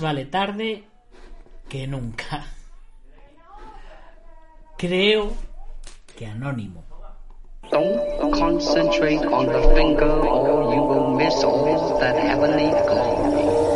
Vale tarde que nunca. Creo que anónimo. Don't concentrate on the finger or you will miss all that heavenly glory.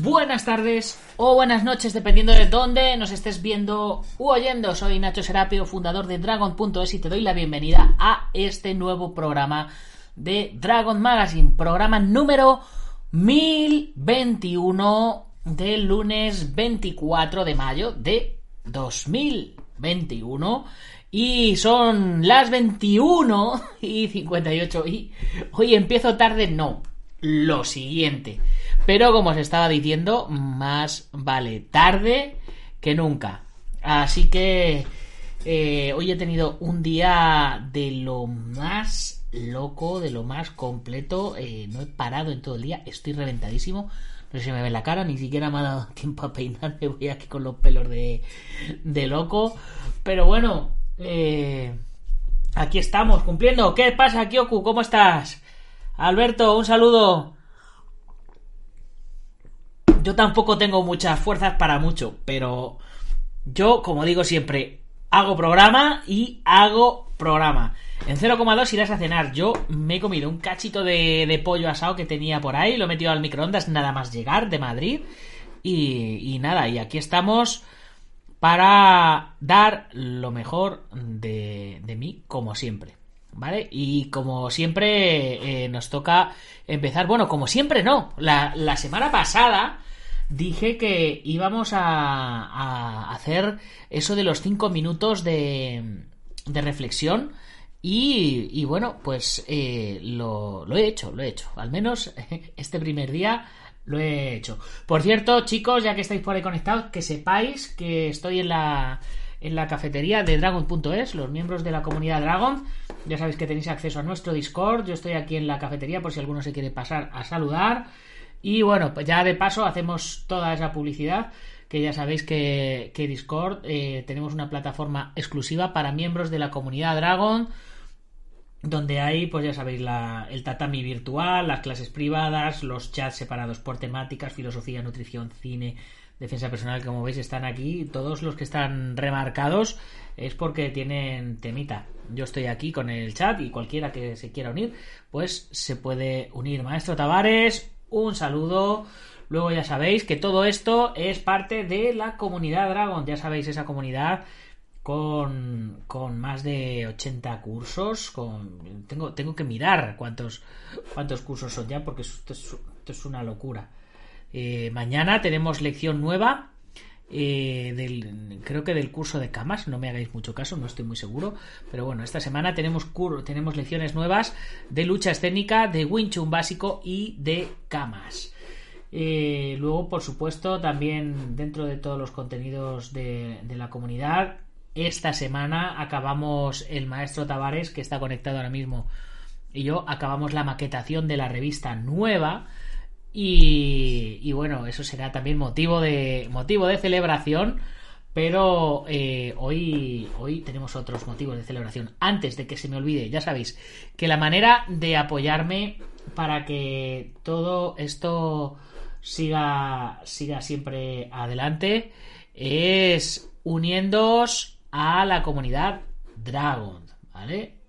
Buenas tardes o buenas noches, dependiendo de dónde nos estés viendo u oyendo. Soy Nacho Serapio, fundador de Dragon.es y te doy la bienvenida a este nuevo programa de Dragon Magazine, programa número 1021 del lunes 24 de mayo de 2021. Y son las 21 y 58 y hoy empiezo tarde, no, lo siguiente. Pero como os estaba diciendo, más vale tarde que nunca. Así que eh, hoy he tenido un día de lo más loco, de lo más completo. Eh, no he parado en todo el día, estoy reventadísimo. No si me ve la cara, ni siquiera me ha dado tiempo a peinarme. Voy aquí con los pelos de, de loco. Pero bueno, eh, aquí estamos cumpliendo. ¿Qué pasa, Kyoku? ¿Cómo estás? Alberto, un saludo. Yo tampoco tengo muchas fuerzas para mucho, pero yo, como digo siempre, hago programa y hago programa. En 0,2 irás a cenar. Yo me he comido un cachito de, de, pollo asado que tenía por ahí, lo he metido al microondas nada más llegar de Madrid. Y, y nada, y aquí estamos para dar lo mejor de, de mí, como siempre. ¿Vale? Y como siempre eh, nos toca empezar, bueno, como siempre no, la, la semana pasada dije que íbamos a, hacer eso de los cinco minutos de, de reflexión y, y, bueno, pues eh, lo, lo he hecho, lo he hecho, al menos este primer día lo he hecho. Por cierto, chicos, ya que estáis por ahí conectados, que sepáis que estoy en la en la cafetería de Dragon.es, los miembros de la comunidad Dragon. Ya sabéis que tenéis acceso a nuestro Discord. Yo estoy aquí en la cafetería por si alguno se quiere pasar a saludar. Y bueno, pues ya de paso hacemos toda esa publicidad. Que ya sabéis que, Discord eh, tenemos una plataforma exclusiva para miembros de la comunidad Dragon. Donde hay, pues ya sabéis, la, el tatami virtual, las clases privadas, los chats separados por temáticas, filosofía, nutrición, cine, defensa personal, como veis, están aquí. Todos los que están remarcados es porque tienen temita. Yo estoy aquí con el chat y cualquiera que se quiera unir, pues se puede unir. Maestro Tavares, un saludo. Luego ya sabéis que todo esto es parte de la comunidad Dragon. Ya sabéis, esa comunidad con, con más de 80 cursos. Con, tengo, tengo que mirar cuántos, cuántos cursos son ya porque esto es, esto es una locura. Eh, mañana tenemos lección nueva. Eh, del, creo que del curso de camas, no me hagáis mucho caso, no estoy muy seguro, pero bueno, esta semana tenemos, tenemos lecciones nuevas de lucha escénica, de Wing Chun básico y de camas. Eh, luego, por supuesto, también dentro de todos los contenidos de, de, la comunidad, esta semana acabamos el maestro Tavares, que está conectado ahora mismo, y yo acabamos la maquetación de la revista nueva y, bueno, eso será también motivo de, motivo de celebración. Pero eh, hoy, hoy tenemos otros motivos de celebración. Antes de que se me olvide, ya sabéis que la manera de apoyarme para que todo esto siga, siga siempre adelante es uniéndoos a la comunidad Dragon, ¿vale?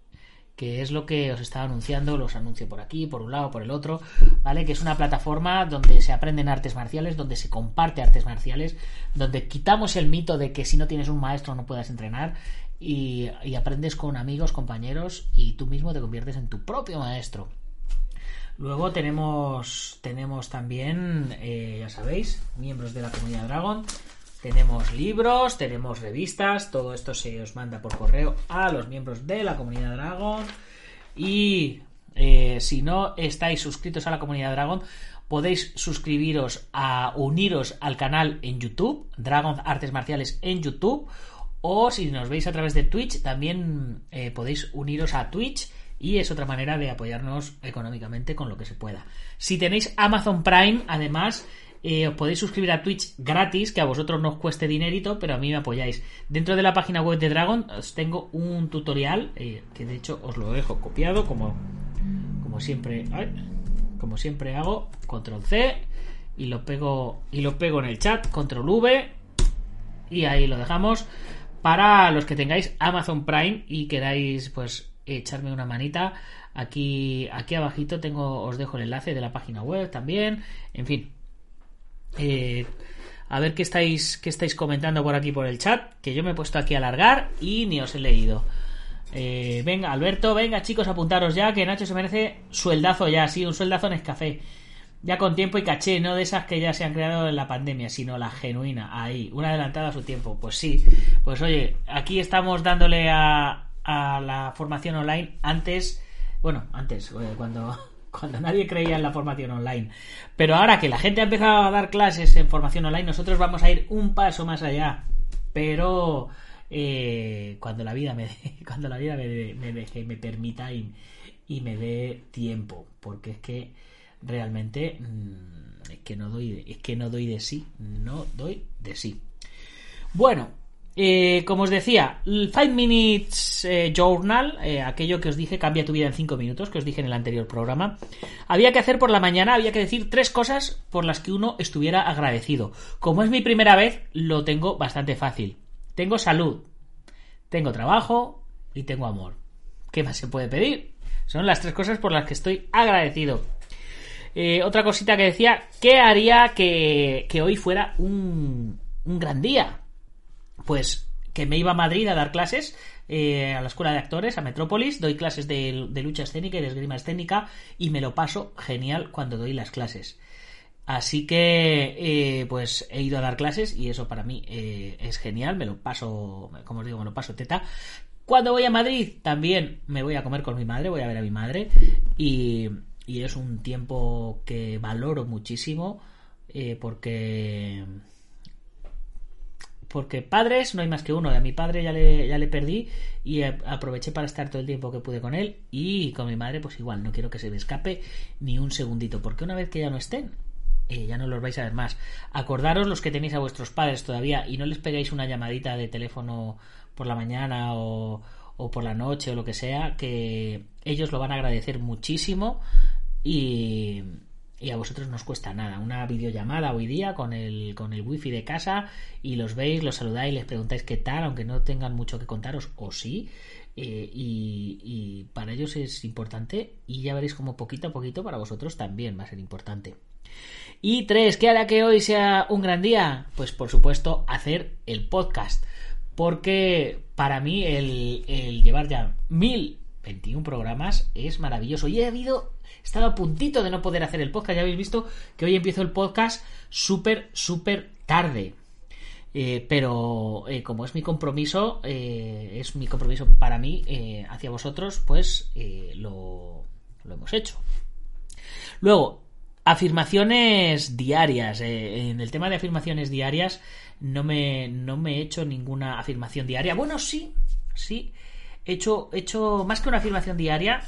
Que es lo que os estaba anunciando, los anuncio por aquí, por un lado, por el otro, ¿vale? Que es una plataforma donde se aprenden artes marciales, donde se comparte artes marciales, donde quitamos el mito de que si no tienes un maestro no puedas entrenar y, aprendes con amigos, compañeros y tú mismo te conviertes en tu propio maestro. Luego tenemos, tenemos también, eh, ya sabéis, miembros de la comunidad Dragon, tenemos libros, tenemos revistas, todo esto se os manda por correo a los miembros de la comunidad Dragon. Y eh, si no estáis suscritos a la comunidad Dragon, podéis suscribiros a uniros al canal en YouTube, Dragon Artes Marciales en YouTube, o si nos veis a través de Twitch, también eh, podéis uniros a Twitch y es otra manera de apoyarnos económicamente con lo que se pueda. Si tenéis Amazon Prime, además, eh, os podéis suscribir a Twitch gratis, que a vosotros no os cueste dinerito, pero a mí me apoyáis. Dentro de la página web de Dragon os tengo un tutorial, eh, que de hecho os lo dejo copiado, como, como siempre. como siempre hago, control C y lo pego y lo pego en el chat, control V y ahí lo dejamos para los que tengáis Amazon Prime y queráis pues echarme una manita aquí aquí abajito tengo os dejo el enlace de la página web también en fin eh, a ver qué estáis qué estáis comentando por aquí por el chat que yo me he puesto aquí a alargar y ni os he leído eh, venga Alberto venga chicos apuntaros ya que Nacho se merece sueldazo ya sí un sueldazo en café ya con tiempo y caché, no de esas que ya se han creado en la pandemia, sino la genuina, ahí, una adelantada a su tiempo. Pues sí, pues oye, aquí estamos dándole a, a la formación online antes, bueno, antes, eh, cuando, cuando nadie creía en la formación online. Pero ahora que la gente ha empezado a dar clases en formación online, nosotros vamos a ir un paso más allá. Pero eh, cuando la vida me cuando la vida me, deje, me permita y, y me dé tiempo, porque es que realmente mm, es que no doy es que no doy de sí no doy de sí bueno eh, como os decía el 5 minutes eh, journal eh, aquello que os dije cambia tu vida en 5 minutos que os dije en el anterior programa. Había que hacer por la mañana había que decir tres cosas por las que uno estuviera agradecido. Como es mi primera vez lo tengo bastante fácil. Tengo salud tengo trabajo y tengo amor. ¿qué más se puede pedir? son las tres cosas por las que estoy agradecido. Eh, otra cosita que decía, ¿qué haría que, hoy fuera un, un, gran día? Pues que me iba a Madrid a dar clases eh, a la escuela de actores, a Metrópolis, doy clases de, lucha escénica y de esgrima escénica y me lo paso genial cuando doy las clases. Así que, eh, pues he ido a dar clases y eso para mí es genial, me lo paso, como os digo, me lo paso teta. Cuando voy a Madrid también me voy a comer con mi madre, voy a ver a mi madre y, y es un tiempo que valoro muchísimo eh, porque porque padres no hay más que uno. A mi padre ya le, ya le perdí y aproveché para estar todo el tiempo que pude con él y con mi madre pues igual, no quiero que se me escape ni un segundito, porque una vez que ya no estén, eh, ya no los vais a ver más. Acordaros los que tenéis a vuestros padres todavía y no les pegáis una llamadita de teléfono por la mañana o, o por la noche o lo que sea, que ellos lo van a agradecer muchísimo y, a vosotros no os cuesta nada. Una videollamada hoy día con el, con el wifi de casa y los veis, los saludáis, les preguntáis qué tal, aunque no tengan mucho que contaros, o sí. Eh, y, para ellos es importante y ya veréis como poquito a poquito para vosotros también va a ser importante. Y tres, ¿qué hará que hoy sea un gran día? Pues por supuesto hacer el podcast. Porque para mí el, el llevar ya mil 21 programas es maravilloso. Y he habido, he estado a puntito de no poder hacer el podcast. Ya habéis visto que hoy empiezo el podcast súper, súper tarde. Eh, pero eh, como es mi compromiso, eh, es mi compromiso para mí hacia vosotros, pues lo, lo, hemos hecho. Luego, afirmaciones diarias. en el tema de afirmaciones diarias no me, no me he hecho ninguna afirmación diaria. Bueno, sí, sí he hecho, hecho más que una afirmación diaria,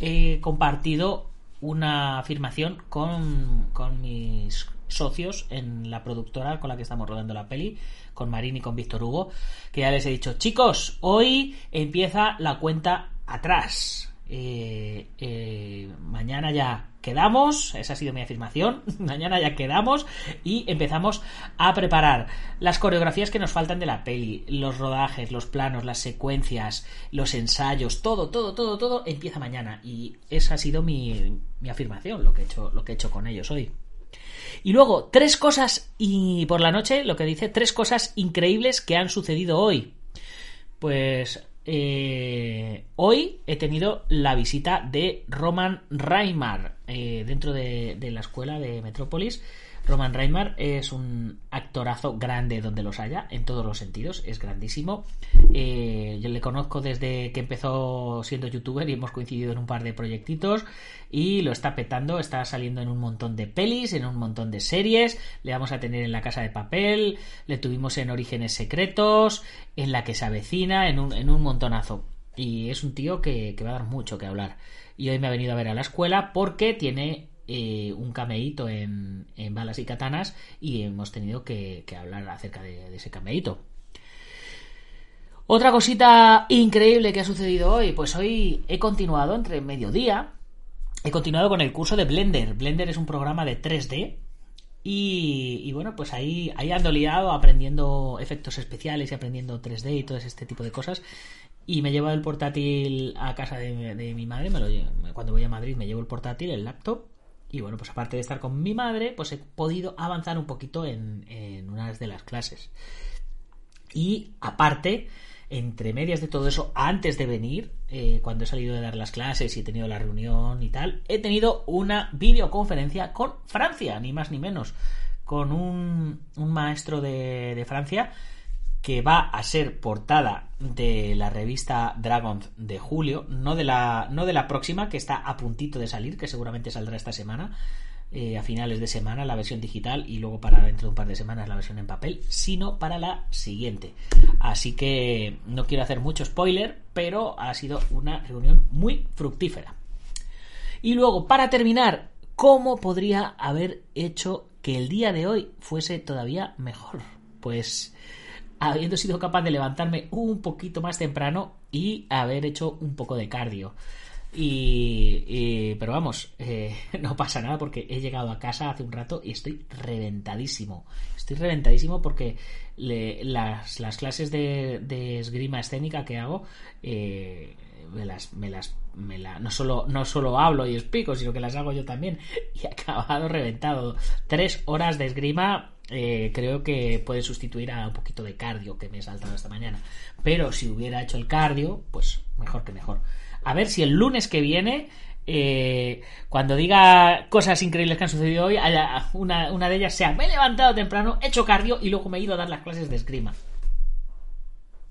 he compartido una afirmación con, con mis socios en la productora con la que estamos rodando la peli, con Marín y con Víctor Hugo, que ya les he dicho, chicos, hoy empieza la cuenta atrás. Eh, eh, mañana ya quedamos, esa ha sido mi afirmación, mañana ya quedamos y empezamos a preparar las coreografías que nos faltan de la peli, los rodajes, los planos, las secuencias, los ensayos, todo, todo, todo, todo empieza mañana y esa ha sido mi, mi afirmación, lo que, he hecho, lo que he hecho con ellos hoy. Y luego, tres cosas, y por la noche, lo que dice, tres cosas increíbles que han sucedido hoy. Pues eh, hoy he tenido la visita de Roman Reimar eh, dentro de, la escuela de Metrópolis. Roman Reimar es un actorazo grande donde los haya, en todos los sentidos, es grandísimo. Eh, yo le conozco desde que empezó siendo youtuber y hemos coincidido en un par de proyectitos y lo está petando, está saliendo en un montón de pelis, en un montón de series, le vamos a tener en La Casa de Papel, le tuvimos en Orígenes Secretos, en La que se avecina, en un, en un montonazo. Y es un tío que, que va a dar mucho que hablar. Y hoy me ha venido a ver a la escuela porque tiene eh, un cameíto en, balas y katanas y hemos tenido que, hablar acerca de, ese cameíto. Otra cosita increíble que ha sucedido hoy, pues hoy he continuado entre mediodía, he continuado con el curso de Blender. Blender es un programa de 3D y, bueno, pues ahí, ahí ando liado aprendiendo efectos especiales y aprendiendo 3D y todo este tipo de cosas. Y me llevo el portátil a casa de, mi madre, cuando voy a Madrid me llevo el portátil, el laptop, y bueno, pues aparte de estar con mi madre, pues he podido avanzar un poquito en, en unas de las clases. Y aparte, entre medias de todo eso, antes de venir, eh, cuando he salido de dar las clases y he tenido la reunión y tal, he tenido una videoconferencia con Francia, ni más ni menos, con un, un maestro de, de Francia que va a ser portada de la revista Dragon de julio, no de la, no de la próxima, que está a puntito de salir, que seguramente saldrá esta semana, eh, a finales de semana, la versión digital, y luego para dentro de un par de semanas la versión en papel, sino para la siguiente. Así que no quiero hacer mucho spoiler, pero ha sido una reunión muy fructífera. Y luego, para terminar, ¿cómo podría haber hecho que el día de hoy fuese todavía mejor? Pues habiendo sido capaz de levantarme un poquito más temprano y haber hecho un poco de cardio. Y, pero vamos, eh, no pasa nada porque he llegado a casa hace un rato y estoy reventadísimo. Estoy reventadísimo porque las, las, clases de, esgrima escénica que hago eh, me las, me las no solo no solo hablo y explico, sino que las hago yo también. Y he acabado reventado. Tres horas de esgrima eh, creo que puede sustituir a un poquito de cardio que me he saltado esta mañana. Pero si hubiera hecho el cardio, pues mejor que mejor. A ver si el lunes que viene, eh, cuando diga cosas increíbles que han sucedido hoy, una, una de ellas sea, me he levantado temprano, he hecho cardio y luego me he ido a dar las clases de esgrima.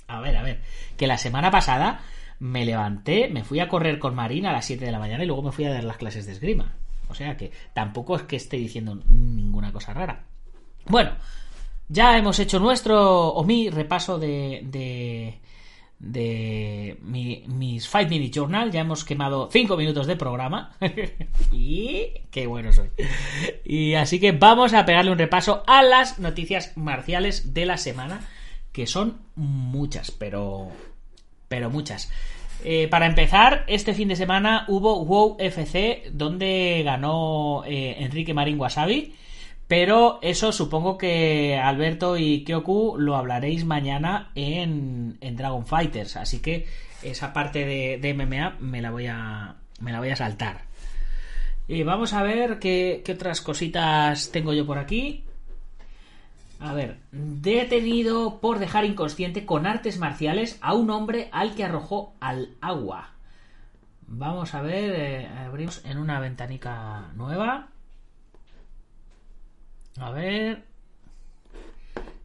A ver, a ver, que la semana pasada me levanté, me fui a correr con Marina a las 7 de la mañana y luego me fui a dar las clases de esgrima. O sea que tampoco es que esté diciendo ninguna cosa rara. Bueno, ya hemos hecho nuestro o mi repaso de, de, de mi, mis 5 Minute Journal. Ya hemos quemado 5 minutos de programa. y qué bueno soy. Y así que vamos a pegarle un repaso a las noticias marciales de la semana, que son muchas, pero, pero muchas. Eh, para empezar, este fin de semana hubo WoW FC, donde ganó eh, Enrique Marín Wasabi. Pero eso supongo que Alberto y Kyoku lo hablaréis mañana en, en Dragon Fighters. Así que esa parte de, de, MMA me la voy a, me la voy a saltar. Y vamos a ver qué, qué otras cositas tengo yo por aquí. A ver, detenido por dejar inconsciente con artes marciales a un hombre al que arrojó al agua. Vamos a ver, eh, abrimos en una ventanica nueva. A ver.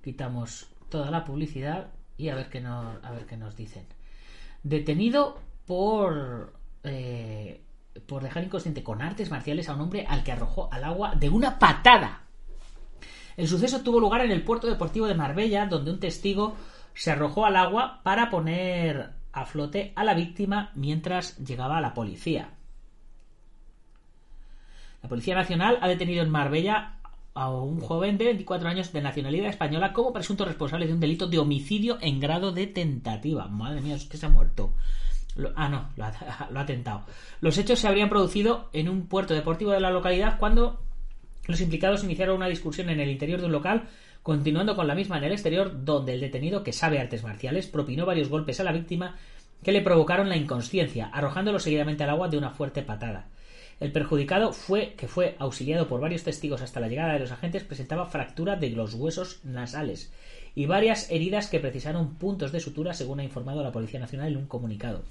Quitamos toda la publicidad y a ver qué nos, a ver qué nos dicen. Detenido por. Eh, por dejar inconsciente con artes marciales a un hombre al que arrojó al agua de una patada. El suceso tuvo lugar en el puerto deportivo de Marbella, donde un testigo se arrojó al agua para poner a flote a la víctima mientras llegaba la policía. La Policía Nacional ha detenido en Marbella a un joven de 24 años de nacionalidad española como presunto responsable de un delito de homicidio en grado de tentativa. Madre mía, es que se ha muerto. Ah, no, lo ha, lo ha tentado. Los hechos se habrían producido en un puerto deportivo de la localidad cuando los implicados iniciaron una discusión en el interior de un local, continuando con la misma en el exterior, donde el detenido, que sabe artes marciales, propinó varios golpes a la víctima que le provocaron la inconsciencia, arrojándolo seguidamente al agua de una fuerte patada. El perjudicado fue, que fue auxiliado por varios testigos hasta la llegada de los agentes, presentaba fractura de los huesos nasales y varias heridas que precisaron puntos de sutura, según ha informado la Policía Nacional en un comunicado.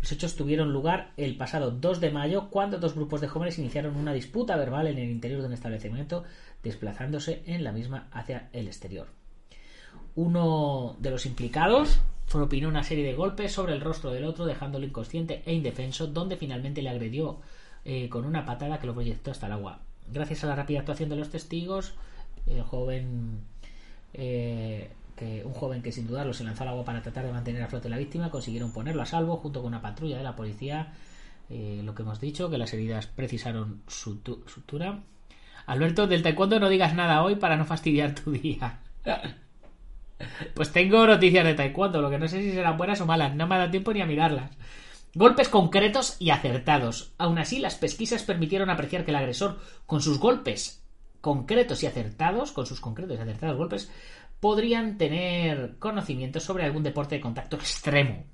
Los hechos tuvieron lugar el pasado 2 de mayo cuando dos grupos de jóvenes iniciaron una disputa verbal en el interior de un establecimiento desplazándose en la misma hacia el exterior. Uno de los implicados propinó una serie de golpes sobre el rostro del otro dejándolo inconsciente e indefenso donde finalmente le agredió eh, con una patada que lo proyectó hasta el agua. Gracias a la rápida actuación de los testigos, el joven eh, que un joven que sin dudarlo se lanzó al agua para tratar de mantener a flote la víctima, consiguieron ponerlo a salvo junto con una patrulla de la policía. Eh, lo que hemos dicho, que las heridas precisaron sutura. Alberto, del taekwondo no digas nada hoy para no fastidiar tu día. pues tengo noticias de taekwondo, lo que no sé si serán buenas o malas, no me ha dado tiempo ni a mirarlas. Golpes concretos y acertados. Aún así, las pesquisas permitieron apreciar que el agresor, con sus golpes concretos y acertados, con sus concretos y acertados golpes, podrían tener conocimientos sobre algún deporte de contacto extremo.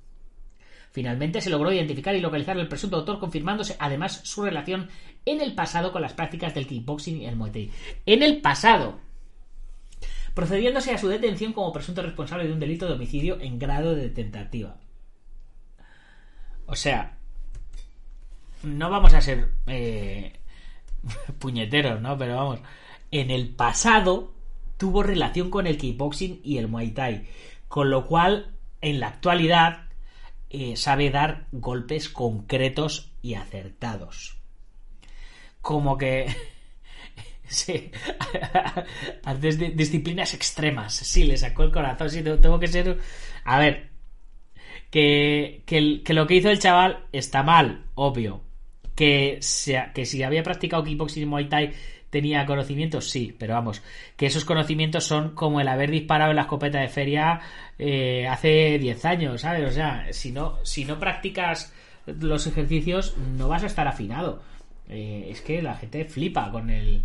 Finalmente se logró identificar y localizar al presunto autor, confirmándose además su relación en el pasado con las prácticas del kickboxing y el muay. En el pasado, procediéndose a su detención como presunto responsable de un delito de homicidio en grado de tentativa. O sea, no vamos a ser eh, puñeteros, ¿no? Pero vamos, en el pasado tuvo relación con el kickboxing y el muay thai, con lo cual en la actualidad eh, sabe dar golpes concretos y acertados. Como que... sí, disciplinas extremas. Sí, le sacó el corazón. Sí, tengo que ser... A ver, que, que, lo que hizo el chaval está mal, obvio. Que, que si había practicado kickboxing y muay thai tenía conocimientos, sí, pero vamos, que esos conocimientos son como el haber disparado en la escopeta de feria eh, hace 10 años, ¿sabes? O sea, si no, si no practicas los ejercicios, no vas a estar afinado. Eh, es que la gente flipa con el.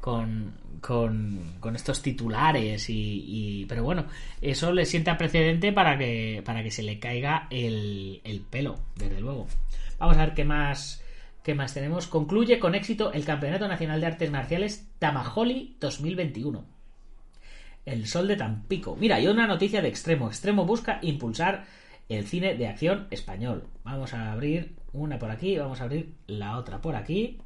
Con, con, con estos titulares y, pero bueno eso le sienta precedente para que para que se le caiga el, el pelo desde luego vamos a ver qué más ¿Qué más tenemos? Concluye con éxito el Campeonato Nacional de Artes Marciales Tamajoli 2021. El Sol de Tampico. Mira, hay una noticia de Extremo. Extremo busca impulsar el cine de acción español. Vamos a abrir una por aquí, vamos a abrir la otra por aquí.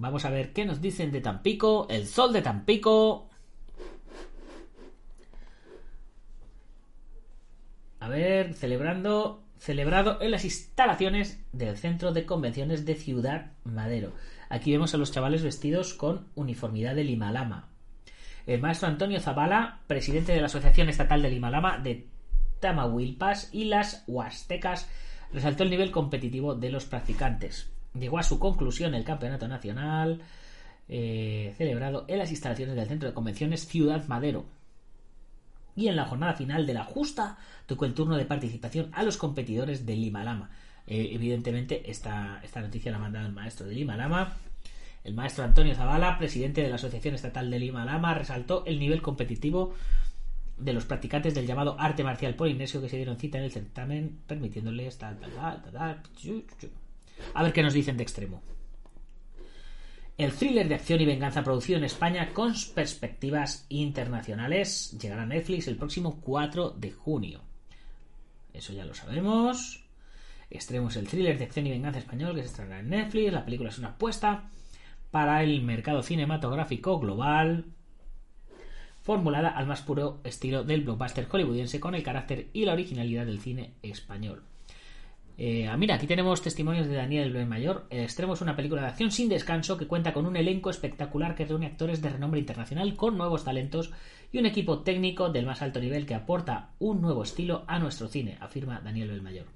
Vamos a ver qué nos dicen de Tampico. El Sol de Tampico. A ver, celebrando celebrado en las instalaciones del Centro de Convenciones de Ciudad Madero. Aquí vemos a los chavales vestidos con uniformidad de Limalama. El maestro Antonio Zavala, presidente de la Asociación Estatal de Limalama de Tamahuilpas y las Huastecas, resaltó el nivel competitivo de los practicantes. Llegó a su conclusión el campeonato nacional eh, celebrado en las instalaciones del Centro de Convenciones Ciudad Madero, y en la jornada final de la justa tocó el turno de participación a los competidores de Lima Lama. Eh, evidentemente, esta, esta noticia la ha mandado el maestro de Lima Lama. El maestro Antonio Zavala, presidente de la Asociación Estatal de Lima Lama, resaltó el nivel competitivo de los practicantes del llamado arte marcial polinesio que se dieron cita en el certamen, permitiéndoles a ver qué nos dicen de extremo. El thriller de acción y venganza producido en España con perspectivas internacionales llegará a Netflix el próximo 4 de junio. Eso ya lo sabemos. Extremos el thriller de acción y venganza español que se estrenará en Netflix. La película es una apuesta para el mercado cinematográfico global, formulada al más puro estilo del blockbuster hollywoodiense con el carácter y la originalidad del cine español. Eh, mira, aquí tenemos testimonios de Daniel B. Mayor. El extremo es una película de acción sin descanso que cuenta con un elenco espectacular que reúne actores de renombre internacional con nuevos talentos y un equipo técnico del más alto nivel que aporta un nuevo estilo a nuestro cine, afirma Daniel Belmayor.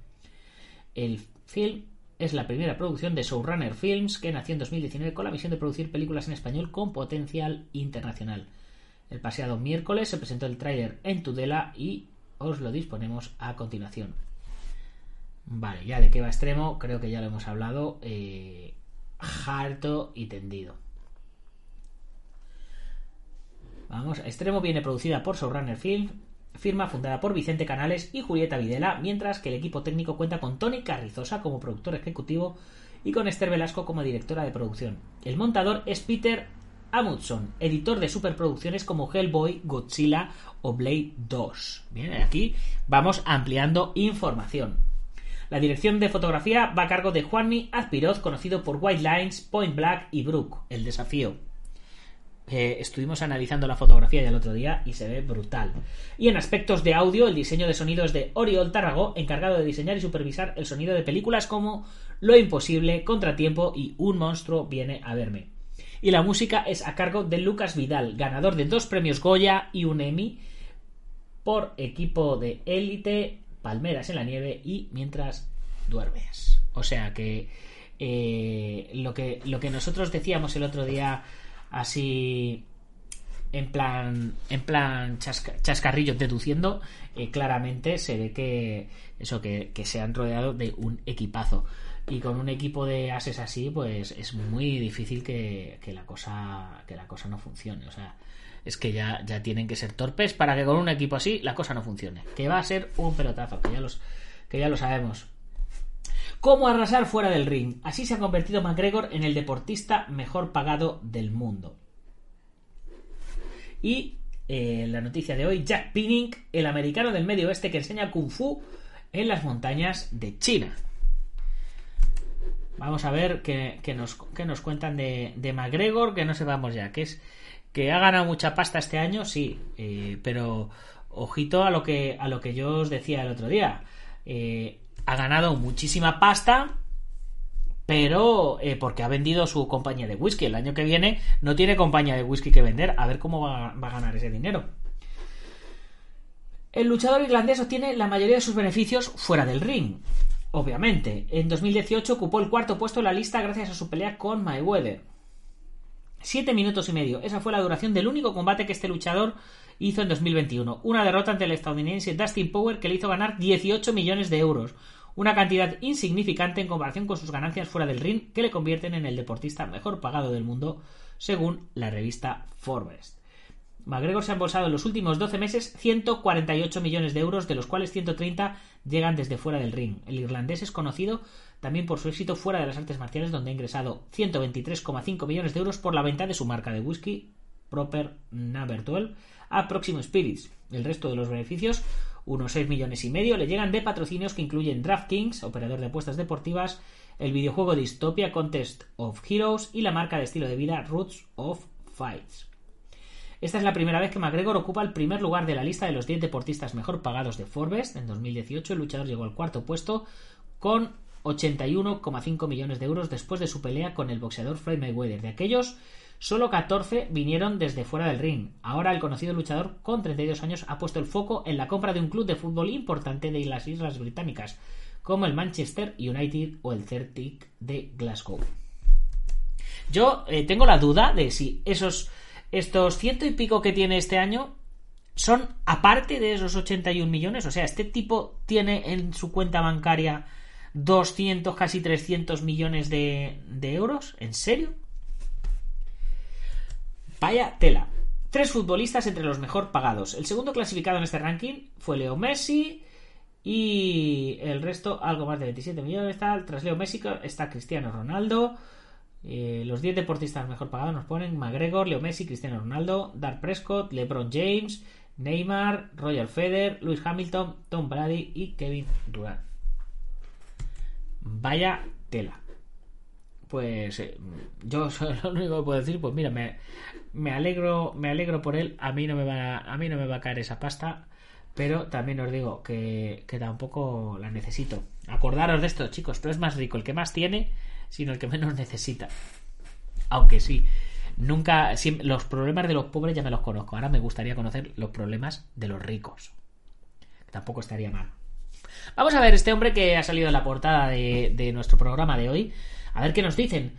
El film es la primera producción de Showrunner Films que nació en 2019 con la misión de producir películas en español con potencial internacional. El pasado miércoles se presentó el tráiler en Tudela y os lo disponemos a continuación. Vale, ya de qué va extremo, creo que ya lo hemos hablado. Eh, harto y tendido. Vamos, Extremo viene producida por Showrunner Film, firma fundada por Vicente Canales y Julieta Videla, mientras que el equipo técnico cuenta con Tony Carrizosa como productor ejecutivo y con Esther Velasco como directora de producción. El montador es Peter Amundson, editor de superproducciones como Hellboy, Godzilla o Blade 2. Bien, aquí vamos ampliando información. La dirección de fotografía va a cargo de Juanmi Azpiroz, conocido por White Lines, Point Black y Brook, El Desafío. Eh, estuvimos analizando la fotografía ya el otro día y se ve brutal. Y en aspectos de audio, el diseño de sonido es de Oriol Tarragó, encargado de diseñar y supervisar el sonido de películas como Lo Imposible, Contratiempo y Un monstruo viene a verme. Y la música es a cargo de Lucas Vidal, ganador de dos premios Goya y un Emmy por equipo de élite, Palmeras en la nieve y Mientras duermes. O sea que eh, lo que lo que nosotros decíamos el otro día así en plan en plan deduciendo eh, claramente se ve que eso que, que, se han rodeado de un equipazo y con un equipo de ases así pues es muy difícil que, que la cosa que la cosa no funcione o sea es que ya, ya tienen que ser torpes para que con un equipo así la cosa no funcione que va a ser un pelotazo que ya los que ya lo sabemos cómo arrasar fuera del ring. Así se ha convertido McGregor en el deportista mejor pagado del mundo. Y eh, la noticia de hoy, Jack Pinning, el americano del medio oeste que enseña kung fu en las montañas de China. Vamos a ver qué, qué, nos, qué nos, cuentan de, de, McGregor, que no sepamos ya, que es que ha ganado mucha pasta este año, sí, eh, pero ojito a lo que a lo que yo os decía el otro día. Eh, ha ganado muchísima pasta, pero eh, porque ha vendido su compañía de whisky. El año que viene no tiene compañía de whisky que vender. A ver cómo va, va, a ganar ese dinero. El luchador irlandés obtiene la mayoría de sus beneficios fuera del ring. Obviamente, en 2018 ocupó el cuarto puesto en la lista gracias a su pelea con Mayweather. Siete minutos y medio. Esa fue la duración del único combate que este luchador hizo en 2021. Una derrota ante el estadounidense Dustin Power que le hizo ganar 18 millones de euros. Una cantidad insignificante en comparación con sus ganancias fuera del ring que le convierten en el deportista mejor pagado del mundo, según la revista Forbes. McGregor se ha embolsado en los últimos 12 meses 148 millones de euros, de los cuales 130 llegan desde fuera del ring. El irlandés es conocido también por su éxito fuera de las artes marciales, donde ha ingresado 123,5 millones de euros por la venta de su marca de whisky Proper Number 12 a Proximo Spirits. El resto de los beneficios, unos 6 millones y medio, le llegan de patrocinios que incluyen DraftKings, operador de apuestas deportivas, el videojuego Dystopia Contest of Heroes y la marca de estilo de vida Roots of Fights. Esta es la primera vez que McGregor ocupa el primer lugar de la lista de los 10 deportistas mejor pagados de Forbes. En 2018 el luchador llegó al cuarto puesto con 81,5 millones de euros después de su pelea con el boxeador Floyd Mayweather. De aquellos, solo 14 vinieron desde fuera del ring. Ahora el conocido luchador con 32 años ha puesto el foco en la compra de un club de fútbol importante de las Islas Británicas, como el Manchester United o el Celtic de Glasgow. Yo eh, tengo la duda de si esos estos ciento y pico que tiene este año son aparte de esos 81 millones, o sea, este tipo tiene en su cuenta bancaria 200, casi 300 millones de, de euros. ¿En serio? Vaya tela. Tres futbolistas entre los mejor pagados. El segundo clasificado en este ranking fue Leo Messi. Y el resto, algo más de 27 millones. Tal. Tras Leo Messi está Cristiano Ronaldo. Eh, los 10 deportistas mejor pagados nos ponen McGregor, Leo Messi, Cristiano Ronaldo, Dark Prescott, LeBron James, Neymar, Roger Federer, Lewis Hamilton, Tom Brady y Kevin Durant. Vaya tela. Pues eh, yo lo único que puedo decir, pues mira, me, me, alegro, me alegro por él. A mí no me va, a mí no me va a caer esa pasta, pero también os digo que, que tampoco la necesito. Acordaros de esto, chicos, pero es más rico el que más tiene, sino el que menos necesita. Aunque sí, nunca los problemas de los pobres ya me los conozco. Ahora me gustaría conocer los problemas de los ricos. Tampoco estaría mal. Vamos a ver este hombre que ha salido en la portada de, de nuestro programa de hoy. A ver qué nos dicen.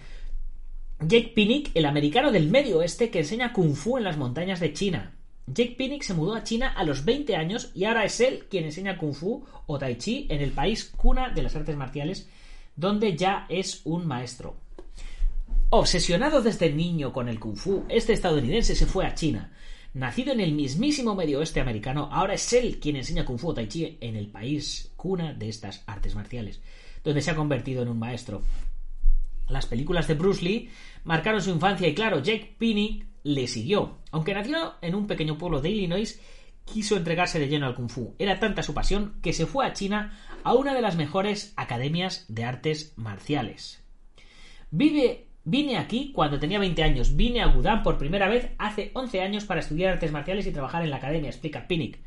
Jake Pinnick, el americano del medio oeste que enseña kung fu en las montañas de China. Jake Pinnick se mudó a China a los 20 años y ahora es él quien enseña kung fu o tai chi en el país cuna de las artes marciales, donde ya es un maestro. Obsesionado desde niño con el kung fu, este estadounidense se fue a China. Nacido en el mismísimo medio oeste americano, ahora es él quien enseña Kung Fu o Tai Chi en el país cuna de estas artes marciales, donde se ha convertido en un maestro. Las películas de Bruce Lee marcaron su infancia y claro, Jake Pinnick le siguió. Aunque nació en un pequeño pueblo de Illinois, quiso entregarse de lleno al kung fu. Era tanta su pasión que se fue a China a una de las mejores academias de artes marciales. Vive, vine aquí cuando tenía 20 años. Vine a Gudan por primera vez hace 11 años para estudiar artes marciales y trabajar en la academia, explica Pinnick.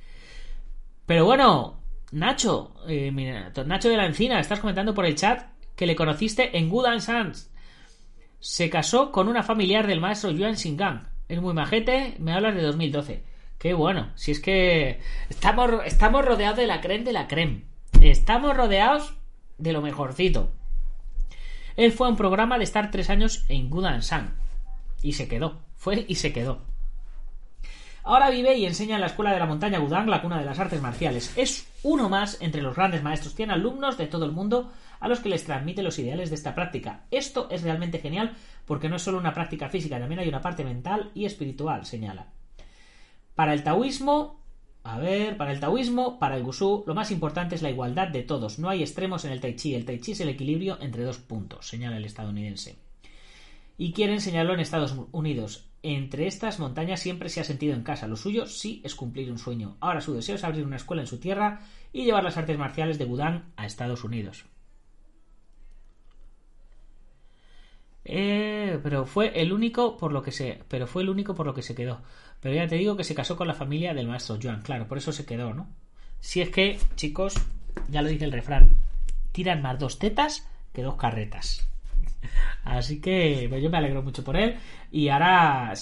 Pero bueno, Nacho, eh, Nacho de la Encina, estás comentando por el chat que le conociste en Gudan Sans. Se casó con una familiar del maestro Yuan Xingang. Es muy majete, me hablas de 2012. Qué bueno, si es que estamos, estamos rodeados de la creme de la creme. Estamos rodeados de lo mejorcito. Él fue a un programa de estar tres años en Gudan San. Y se quedó. Fue y se quedó. Ahora vive y enseña en la Escuela de la Montaña Gudang, la cuna de las artes marciales. Es uno más entre los grandes maestros. Tiene alumnos de todo el mundo a los que les transmite los ideales de esta práctica. Esto es realmente genial porque no es solo una práctica física, también hay una parte mental y espiritual, señala. Para el taoísmo, a ver, para el taoísmo, para el gusú, lo más importante es la igualdad de todos. No hay extremos en el tai chi. El tai chi es el equilibrio entre dos puntos, señala el estadounidense. Y quiere enseñarlo en Estados Unidos. Entre estas montañas siempre se ha sentido en casa. Lo suyo sí es cumplir un sueño. Ahora su deseo es abrir una escuela en su tierra y llevar las artes marciales de Budán a Estados Unidos. Eh, pero fue el único por lo que se, pero fue el único por lo que se quedó. Pero ya te digo que se casó con la familia del maestro Joan, claro, por eso se quedó, ¿no? Si es que, chicos, ya lo dice el refrán, tiran más dos tetas que dos carretas. Así que pues yo me alegro mucho por él. Y ahora,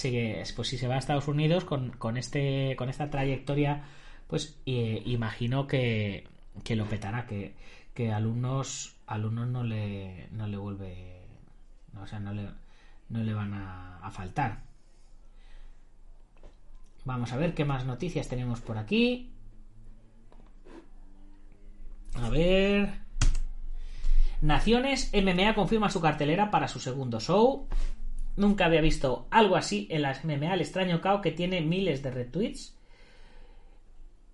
pues si se va a Estados Unidos con, con este, con esta trayectoria, pues eh, imagino que, que, lo petará, que, que alumnos, alumnos no le, no le vuelve, o sea, no le, no le van a faltar. Vamos a ver qué más noticias tenemos por aquí. A ver. Naciones MMA confirma su cartelera para su segundo show. Nunca había visto algo así en las MMA. El extraño cao que tiene miles de retweets.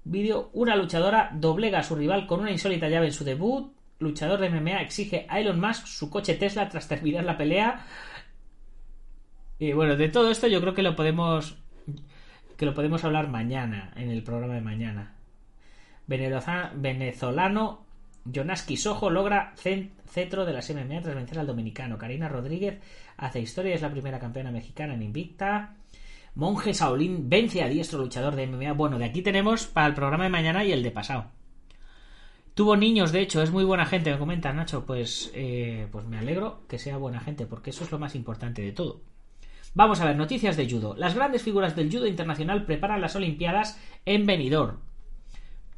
Vídeo: Una luchadora doblega a su rival con una insólita llave en su debut. Luchador de MMA exige a Elon Musk su coche Tesla tras terminar la pelea. Y bueno, de todo esto yo creo que lo podemos que lo podemos hablar mañana, en el programa de mañana. Venezolano Jonaski Sojo logra cetro de la MMA tras vencer al dominicano. Karina Rodríguez hace historia, es la primera campeona mexicana en Invicta. Monje Saulín vence a diestro luchador de MMA. Bueno, de aquí tenemos para el programa de mañana y el de pasado. Tuvo niños, de hecho, es muy buena gente, me comenta Nacho. Pues, eh, pues me alegro que sea buena gente, porque eso es lo más importante de todo. Vamos a ver, noticias de judo. Las grandes figuras del judo internacional preparan las Olimpiadas en Benidorm.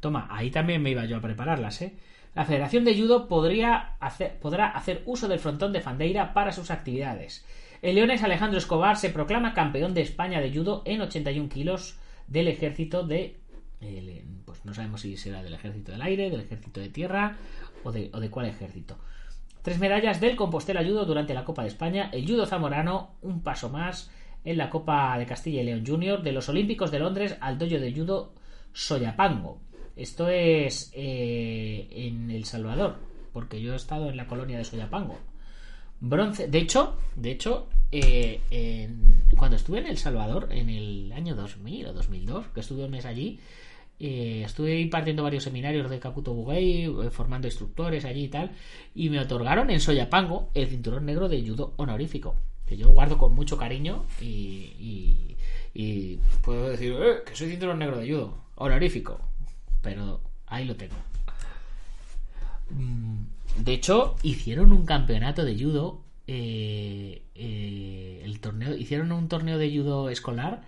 Toma, ahí también me iba yo a prepararlas, ¿eh? La Federación de Judo podría podrá hacer uso del frontón de Fandeira para sus actividades. El leones Alejandro Escobar se proclama campeón de España de judo en 81 kilos del ejército de... pues no sabemos si será del ejército del aire, del ejército de tierra o de, o de cuál ejército. Tres medallas del Compostela Judo durante la Copa de España, el Judo Zamorano, un paso más en la Copa de Castilla y León Junior, de los Olímpicos de Londres al dojo de Judo Soyapango. Esto es eh, en El Salvador, porque yo he estado en la colonia de Soyapango. Bronce, de hecho, de hecho, eh, cuando estuve en El Salvador en el año 2000 o 2002, que estuve un mes allí, eh, estuve impartiendo varios seminarios de Caputo Bugay, eh, formando instructores allí y tal, y me otorgaron en Soyapango el cinturón negro de judo honorífico, que yo guardo con mucho cariño y, puedo decir eh, que soy cinturón negro de judo honorífico, pero ahí lo tengo. Mm, de hecho, hicieron un campeonato de judo, el torneo, hicieron un torneo de judo escolar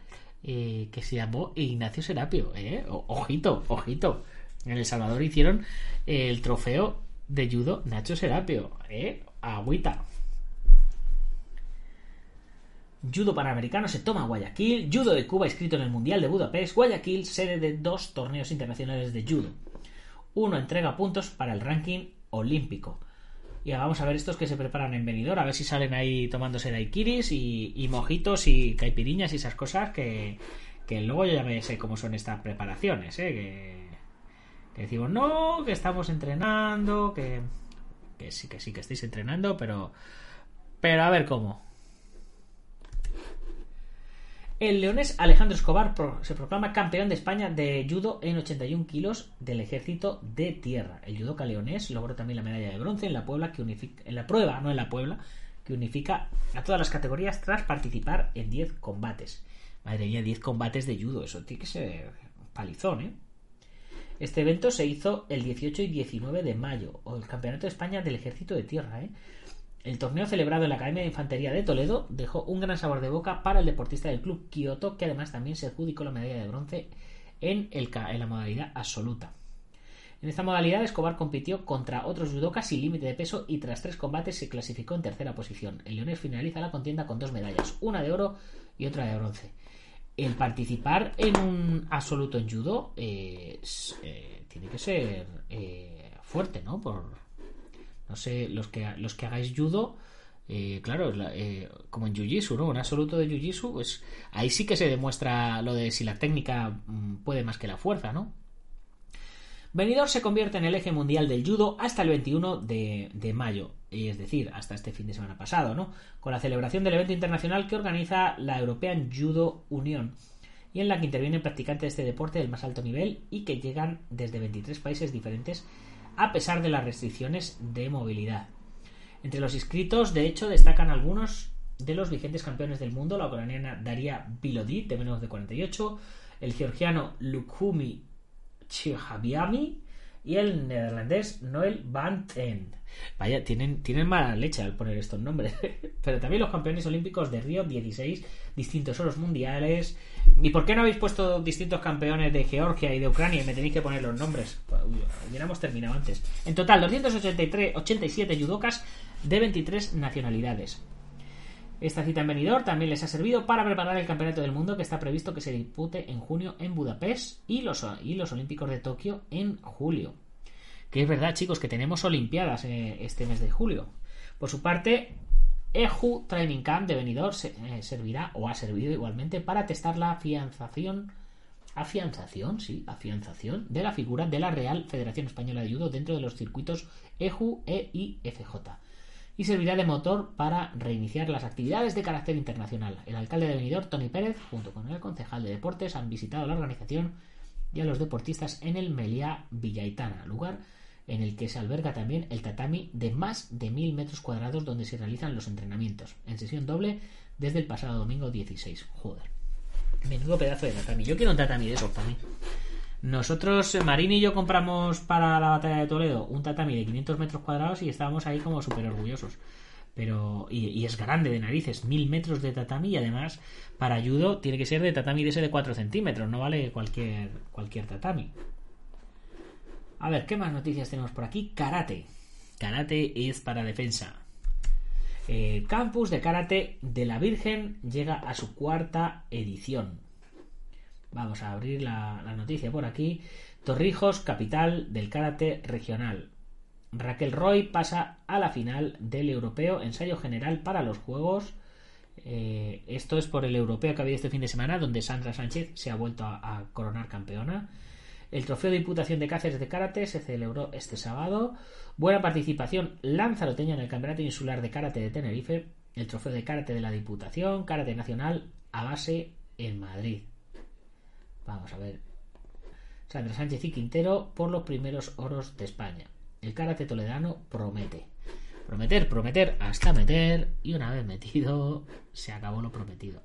eh, que se llamó Ignacio Serapio. ¿eh? ojito, ojito. En El Salvador hicieron el trofeo de judo Nacho Serapio. ¿eh? Agüita. Judo Panamericano se toma Guayaquil. Judo de Cuba inscrito en el Mundial de Budapest. Guayaquil, sede de dos torneos internacionales de judo. Uno entrega puntos para el ranking olímpico. Y vamos a ver estos que se preparan en venidor, a ver si salen ahí tomándose daiquiris y, y mojitos y caipiriñas y esas cosas que, luego yo ya me sé cómo son estas preparaciones, ¿eh? que, que decimos, no, que estamos entrenando, que, que sí, que sí, que estáis entrenando, pero, pero a ver cómo. El leonés Alejandro Escobar se proclama campeón de España de judo en 81 kilos del ejército de tierra. El judoka leonés logró también la medalla de bronce en la, Puebla que unifica, en la prueba, no en la Puebla, que unifica a todas las categorías tras participar en 10 combates. Madre mía, 10 combates de judo, eso tiene que ser palizón, ¿eh? Este evento se hizo el 18 y 19 de mayo, o el Campeonato de España del Ejército de Tierra, ¿eh? El torneo celebrado en la Academia de Infantería de Toledo dejó un gran sabor de boca para el deportista del club Kioto, que además también se adjudicó la medalla de bronce en, el, en la modalidad absoluta. En esta modalidad, Escobar compitió contra otros judokas sin límite de peso y tras tres combates se clasificó en tercera posición. El leonés finaliza la contienda con dos medallas, una de oro y otra de bronce. El participar en un absoluto en judo eh, eh, tiene que ser eh, fuerte, ¿no? Por, no sé, los que, los que hagáis judo, eh, claro, la- eh, como en Jiu-Jitsu, ¿no? Un absoluto de Jiu-Jitsu, pues ahí sí que se demuestra lo de si la técnica mm, puede más que la fuerza, ¿no? Benidorm se convierte en el eje mundial del judo hasta el 21 de, de mayo, y es decir, hasta este fin de semana pasado, ¿no? Con la celebración del evento internacional que organiza la European Judo Union y en la que intervienen practicantes de este deporte del más alto nivel y que llegan desde 23 países diferentes a pesar de las restricciones de movilidad. Entre los inscritos, de hecho, destacan algunos de los vigentes campeones del mundo, la ucraniana Daria Bilodit, de menos de 48, el georgiano Lukhumi Chihabiami y el neerlandés Noel Van Ten. Vaya, tienen, tienen mala leche al poner estos nombres. Pero también los campeones olímpicos de Río, 16 distintos oros mundiales. ¿Y por qué no habéis puesto distintos campeones de Georgia y de Ucrania y me tenéis que poner los nombres? Uy, Hubiéramos terminado antes. En total, 283, 87 judokas de 23 nacionalidades. Esta cita en Benidorm también les ha servido para preparar el Campeonato del Mundo que está previsto que se dispute en junio en Budapest y los, y los Olímpicos de Tokio en julio. Que es verdad, chicos, que tenemos Olimpiadas eh, este mes de julio. Por su parte, EJU Training Camp de Benidorm se- eh, servirá o ha servido igualmente para testar la afianzación afianzación, sí, afianzación de la figura de la Real Federación Española de Judo dentro de los circuitos EJU e IFJ y servirá de motor para reiniciar las actividades de carácter internacional. El alcalde de Benidorm, Tony Pérez, junto con el concejal de deportes, han visitado la organización y a los deportistas en el Meliá Villaitana, lugar en el que se alberga también el tatami de más de mil metros cuadrados donde se realizan los entrenamientos, en sesión doble desde el pasado domingo 16. Joder. Menudo pedazo de tatami. Yo quiero un tatami de esos para mí. Nosotros, eh, Marín y yo compramos para la batalla de Toledo un tatami de 500 metros cuadrados y estábamos ahí como súper orgullosos. Pero, y, es grande de narices, mil metros de tatami y además para judo tiene que ser de tatami de ese de 4 centímetros, no vale cualquier, cualquier tatami. A ver, ¿qué más noticias tenemos por aquí? Karate. Karate es para defensa. El campus de karate de la Virgen llega a su cuarta edición. Vamos a abrir la, noticia por aquí. Torrijos, capital del karate regional. Raquel Roy pasa a la final del europeo ensayo general para los Juegos. Eh, esto es por el europeo que ha habido este fin de semana, donde Sandra Sánchez se ha vuelto a coronar campeona. El trofeo de Diputación de Cáceres de Karate se celebró este sábado. Buena participación lanzaroteña en el Campeonato Insular de Karate de Tenerife. El trofeo de Karate de la Diputación, Karate Nacional a base en Madrid. Vamos a ver. Sandra Sánchez y Quintero por los primeros oros de España. El karate toledano promete. Prometer, prometer, hasta meter. Y una vez metido, se acabó lo prometido.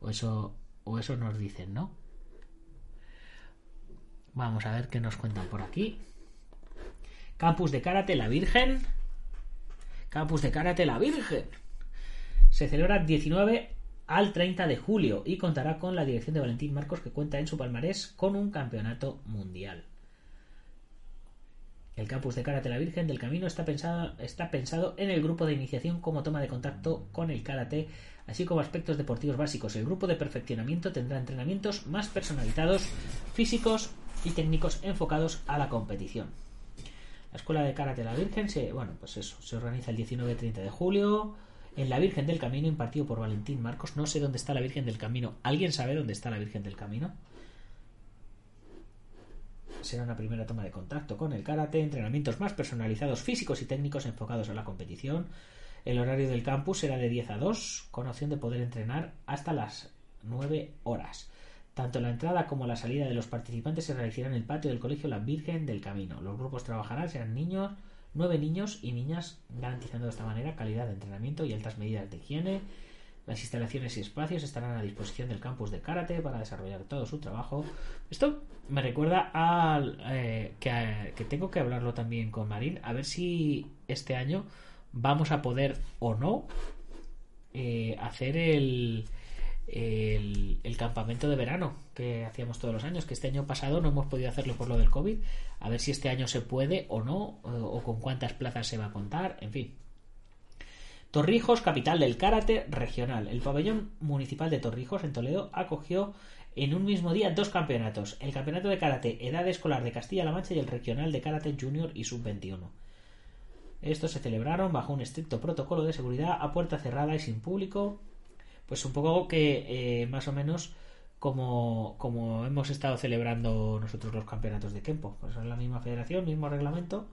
O eso, o eso nos dicen, ¿no? Vamos a ver qué nos cuentan por aquí. Campus de Karate La Virgen. Campus de Karate La Virgen. Se celebra 19 al 30 de julio y contará con la dirección de Valentín Marcos que cuenta en su palmarés con un campeonato mundial. El campus de Karate La Virgen del Camino está pensado, está pensado en el grupo de iniciación como toma de contacto con el karate, así como aspectos deportivos básicos. El grupo de perfeccionamiento tendrá entrenamientos más personalizados, físicos y técnicos enfocados a la competición. La Escuela de Karate La Virgen se, bueno, pues eso, se organiza el 19-30 de julio en la Virgen del Camino impartido por Valentín Marcos. No sé dónde está la Virgen del Camino. ¿Alguien sabe dónde está la Virgen del Camino? Será una primera toma de contacto con el karate, entrenamientos más personalizados físicos y técnicos enfocados a la competición. El horario del campus será de 10 a 2, con opción de poder entrenar hasta las nueve horas. Tanto la entrada como la salida de los participantes se realizarán en el patio del colegio La Virgen del Camino. Los grupos trabajarán, serán niños, nueve niños y niñas, garantizando de esta manera calidad de entrenamiento y altas medidas de higiene. Las instalaciones y espacios estarán a disposición del campus de karate para desarrollar todo su trabajo. Esto me recuerda al eh, que, que tengo que hablarlo también con Marín, a ver si este año vamos a poder o no eh, hacer el, el, campamento de verano que hacíamos todos los años, que este año pasado no hemos podido hacerlo por lo del COVID. A ver si este año se puede o no, o, o con cuántas plazas se va a contar, en fin. Torrijos, capital del karate regional. El pabellón municipal de Torrijos, en Toledo, acogió en un mismo día dos campeonatos: el campeonato de karate edad escolar de Castilla-La Mancha y el regional de karate junior y sub-21. Estos se celebraron bajo un estricto protocolo de seguridad a puerta cerrada y sin público. Pues un poco que eh, más o menos como, como hemos estado celebrando nosotros los campeonatos de Kempo. Pues es la misma federación, mismo reglamento.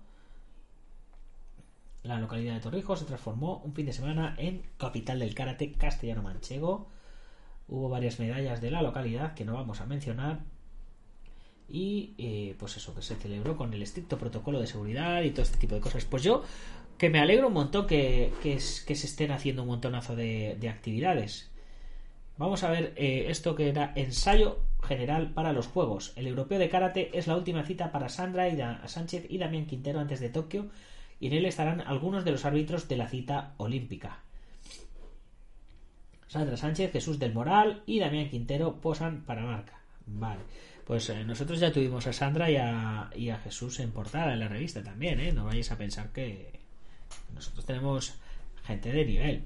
La localidad de Torrijos se transformó un fin de semana en capital del karate castellano-manchego. Hubo varias medallas de la localidad que no vamos a mencionar. Y eh, pues eso, que se celebró con el estricto protocolo de seguridad y todo este tipo de cosas. Pues yo, que me alegro un montón que, que, se estén haciendo un montonazo de, de actividades. Vamos a ver eh, esto que era ensayo general para los Juegos. El europeo de karate es la última cita para Sandra y Sánchez y Damián Quintero antes de Tokio y en él estarán algunos de los árbitros de la cita olímpica. Sandra Sánchez, Jesús del Moral y Damián Quintero posan para marca. Vale. Pues eh, nosotros ya tuvimos a Sandra y a, y a, Jesús en portada en la revista también, ¿eh? No vayáis a pensar que nosotros tenemos gente de nivel.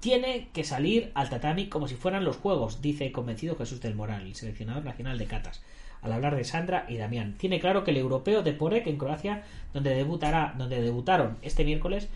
Tiene que salir al tatami como si fueran los juegos, dice convencido Jesús del Moral, el seleccionador nacional de catas al hablar de Sandra y Damián. Tiene claro que el europeo de Porek en Croacia, donde debutará, donde debutaron este miércoles,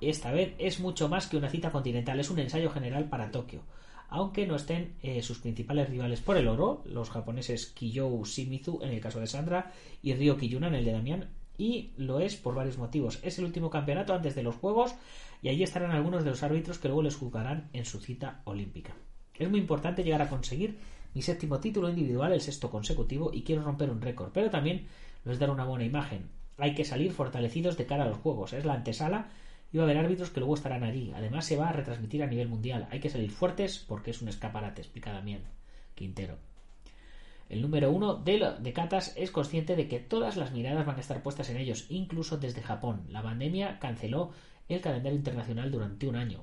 esta vez es mucho más que una cita continental, es un ensayo general para Tokio. Aunque no estén eh, sus principales rivales por el oro, los japoneses Kiyou Shimizu en el caso de Sandra y Ryo Kiyuna en el de Damián, y lo es por varios motivos. Es el último campeonato antes de los Juegos y allí estarán algunos de los árbitros que luego les juzgarán en su cita olímpica. Es muy importante llegar a conseguir mi séptimo título individual, el sexto consecutivo, y quiero romper un récord, pero también lo es dar una buena imagen. Hay que salir fortalecidos de cara a los juegos. Es la antesala y va a haber árbitros que luego estarán allí. Además, se va a retransmitir a nivel mundial. Hay que salir fuertes porque es un escaparate, explica Damián Quintero. El número uno de, de Catas es consciente de que todas las miradas van a estar puestas en ellos, incluso desde Japón. La pandemia canceló el calendario internacional durante un año.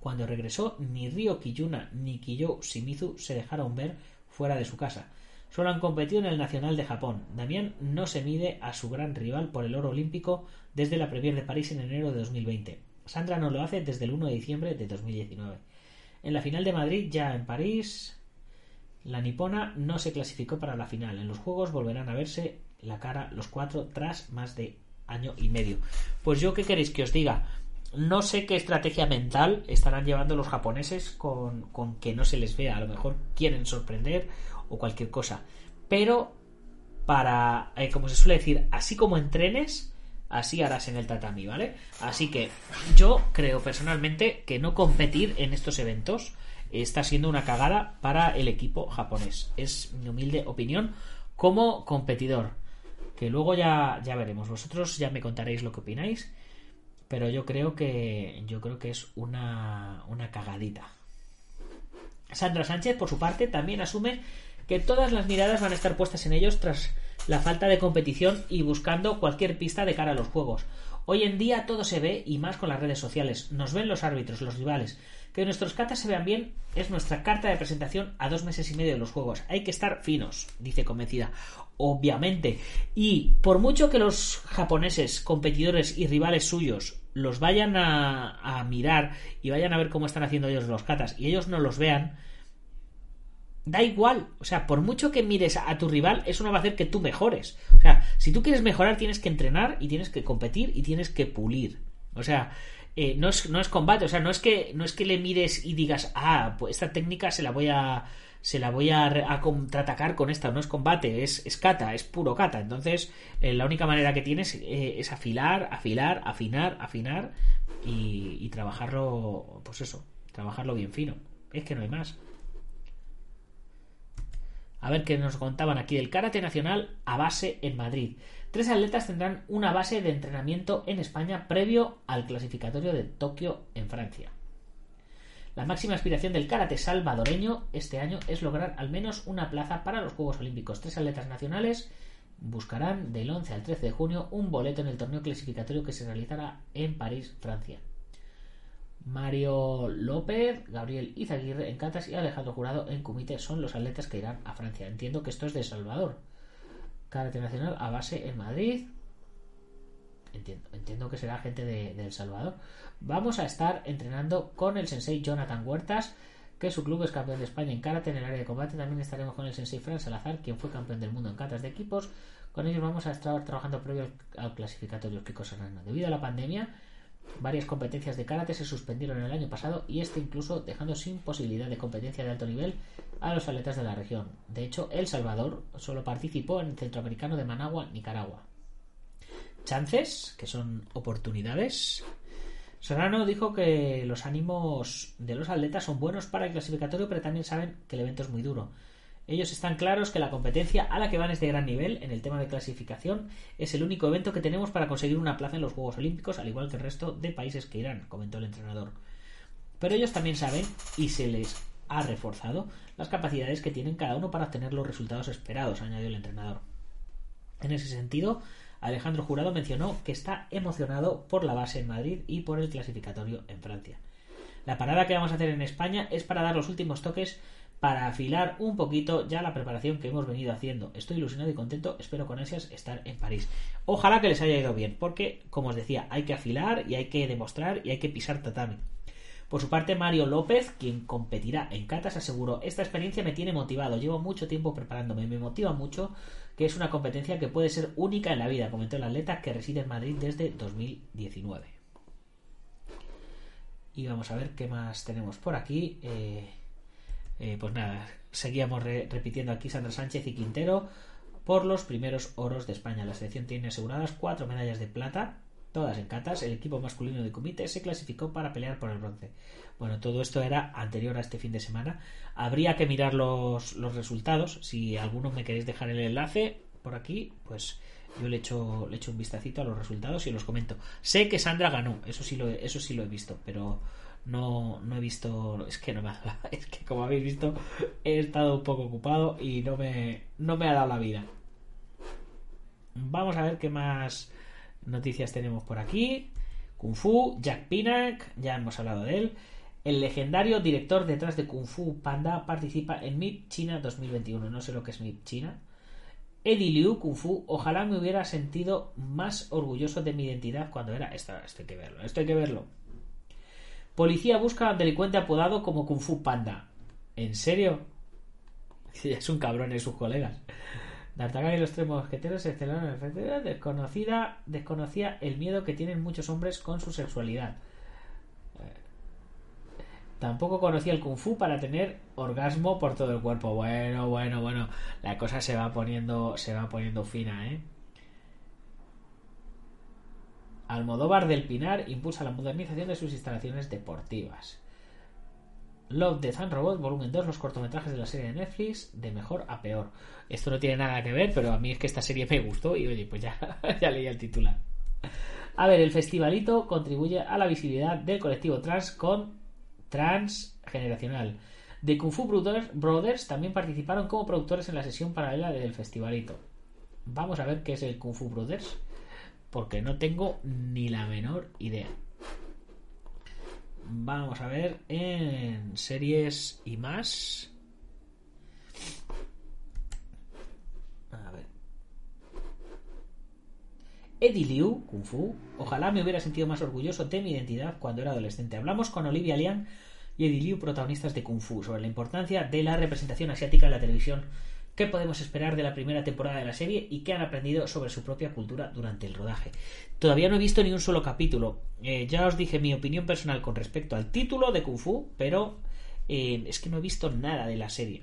Cuando regresó, ni Ryo Kiyuna ni Kiyo Shimizu se dejaron ver fuera de su casa. Solo han competido en el Nacional de Japón. Damián no se mide a su gran rival por el oro olímpico desde la Premier de París en enero de 2020. Sandra no lo hace desde el 1 de diciembre de 2019. En la final de Madrid, ya en París, la nipona no se clasificó para la final. En los Juegos volverán a verse la cara los cuatro tras más de año y medio. Pues yo, ¿qué queréis que os diga? No sé qué estrategia mental estarán llevando los japoneses con, con, que no se les vea. A lo mejor quieren sorprender o cualquier cosa. Pero para, eh, como se suele decir, así como entrenes, así harás en el tatami, ¿vale? Así que yo creo personalmente que no competir en estos eventos está siendo una cagada para el equipo japonés. Es mi humilde opinión como competidor. Que luego ya, ya veremos. Vosotros ya me contaréis lo que opináis pero yo creo que yo creo que es una, una cagadita. Sandra Sánchez, por su parte, también asume que todas las miradas van a estar puestas en ellos tras la falta de competición y buscando cualquier pista de cara a los juegos. Hoy en día todo se ve y más con las redes sociales. Nos ven los árbitros, los rivales. Que nuestros catas se vean bien es nuestra carta de presentación a dos meses y medio de los juegos. Hay que estar finos, dice convencida. Obviamente. Y por mucho que los japoneses, competidores y rivales suyos los vayan a, a, mirar y vayan a ver cómo están haciendo ellos los katas y ellos no los vean, da igual. O sea, por mucho que mires a tu rival, eso no va a hacer que tú mejores. O sea, si tú quieres mejorar, tienes que entrenar y tienes que competir y tienes que pulir. O sea, eh, no, es, no es combate, o sea, no es que no es que le mires y digas, ah, pues esta técnica se la voy a se la voy a, contraatacar con esta, no es combate, es, es kata, es puro kata. Entonces, eh, la única manera que tienes eh, es afilar, afilar, afinar, afinar y, y, trabajarlo, pues eso, trabajarlo bien fino. Es que no hay más. A ver qué nos contaban aquí del Karate Nacional a base en Madrid. Tres atletas tendrán una base de entrenamiento en España previo al clasificatorio de Tokio en Francia. La máxima aspiración del karate salvadoreño este año es lograr al menos una plaza para los Juegos Olímpicos. Tres atletas nacionales buscarán del 11 al 13 de junio un boleto en el torneo clasificatorio que se realizará en París, Francia. Mario López, Gabriel Izaguirre en Catas y Alejandro Jurado en Comité son los atletas que irán a Francia. Entiendo que esto es de Salvador. Karate Nacional a base en Madrid. Entiendo, entiendo que será gente de, El Salvador. Vamos a estar entrenando con el sensei Jonathan Huertas, que su club es campeón de España en karate en el área de combate. También estaremos con el sensei Fran Salazar, quien fue campeón del mundo en catas de equipos. Con ellos vamos a estar trabajando previo al clasificatorio Kiko Serrano. Debido a la pandemia, varias competencias de karate se suspendieron el año pasado y este incluso dejando sin posibilidad de competencia de alto nivel a los atletas de la región. De hecho, El Salvador solo participó en el Centroamericano de Managua, Nicaragua. Chances, que son oportunidades. Serrano dijo que los ánimos de los atletas son buenos para el clasificatorio, pero también saben que el evento es muy duro. Ellos están claros que la competencia a la que van es de gran nivel en el tema de clasificación. Es el único evento que tenemos para conseguir una plaza en los Juegos Olímpicos, al igual que el resto de países que irán, comentó el entrenador. Pero ellos también saben, y se les ha reforzado, las capacidades que tienen cada uno para obtener los resultados esperados, añadió el entrenador. En ese sentido, Alejandro Jurado mencionó que está emocionado por la base en Madrid y por el clasificatorio en Francia. La parada que vamos a hacer en España es para dar los últimos toques para afilar un poquito ya la preparación que hemos venido haciendo. Estoy ilusionado y contento, espero con ansias estar en París. Ojalá que les haya ido bien, porque, como os decía, hay que afilar y hay que demostrar y hay que pisar tatami. Por su parte, Mario López, quien competirá en Catas, aseguró, esta experiencia me tiene motivado, llevo mucho tiempo preparándome, me motiva mucho que es una competencia que puede ser única en la vida, comentó el atleta que reside en Madrid desde 2019. Y vamos a ver qué más tenemos por aquí. Eh, eh, pues nada, seguíamos re repitiendo aquí Sandra Sánchez y Quintero por los primeros oros de España. La selección tiene aseguradas cuatro medallas de plata, todas en catas. El equipo masculino de comité se clasificó para pelear por el bronce. Bueno, todo esto era anterior a este fin de semana. Habría que mirar los, los resultados. Si alguno me queréis dejar el enlace por aquí, pues yo le echo, le un vistacito a los resultados y los comento. Sé que Sandra ganó, eso sí lo, eso sí lo he visto, pero no, no he visto. Es que no me ha Es que como habéis visto, he estado un poco ocupado y no me, no me ha dado la vida. Vamos a ver qué más noticias tenemos por aquí. Kung Fu, Jack Pinak, ya hemos hablado de él. El legendario director detrás de Kung Fu Panda participa en MIP China 2021. No sé lo que es MIP China. Eddie Liu Kung Fu, ojalá me hubiera sentido más orgulloso de mi identidad cuando era. Esto, esto hay que verlo, esto hay que verlo. Policía busca a delincuente apodado como Kung Fu Panda. ¿En serio? Es un cabrón en sus colegas. D'Artagnan y los tres mosqueteros se en frente desconocida, desconocía el miedo que tienen muchos hombres con su sexualidad. Tampoco conocía el kung fu para tener orgasmo por todo el cuerpo. Bueno, bueno, bueno. La cosa se va poniendo, se va poniendo fina, ¿eh? Almodóvar del Pinar impulsa la modernización de sus instalaciones deportivas. Love, Death and Robot, volumen 2, los cortometrajes de la serie de Netflix, de mejor a peor. Esto no tiene nada que ver, pero a mí es que esta serie me gustó y oye, pues ya, ya leí el titular. A ver, el festivalito contribuye a la visibilidad del colectivo trans con transgeneracional. De Kung Fu Brothers también participaron como productores en la sesión paralela del festivalito. Vamos a ver qué es el Kung Fu Brothers, porque no tengo ni la menor idea. Vamos a ver en series y más. A ver. Eddie Liu, Kung Fu. Ojalá me hubiera sentido más orgulloso de mi identidad cuando era adolescente. Hablamos con Olivia Lian y Eddie Liu, protagonistas de Kung Fu, sobre la importancia de la representación asiática en la televisión qué podemos esperar de la primera temporada de la serie y qué han aprendido sobre su propia cultura durante el rodaje. Todavía no he visto ni un solo capítulo. Eh, ya os dije mi opinión personal con respecto al título de Kung Fu, pero eh, es que no he visto nada de la serie.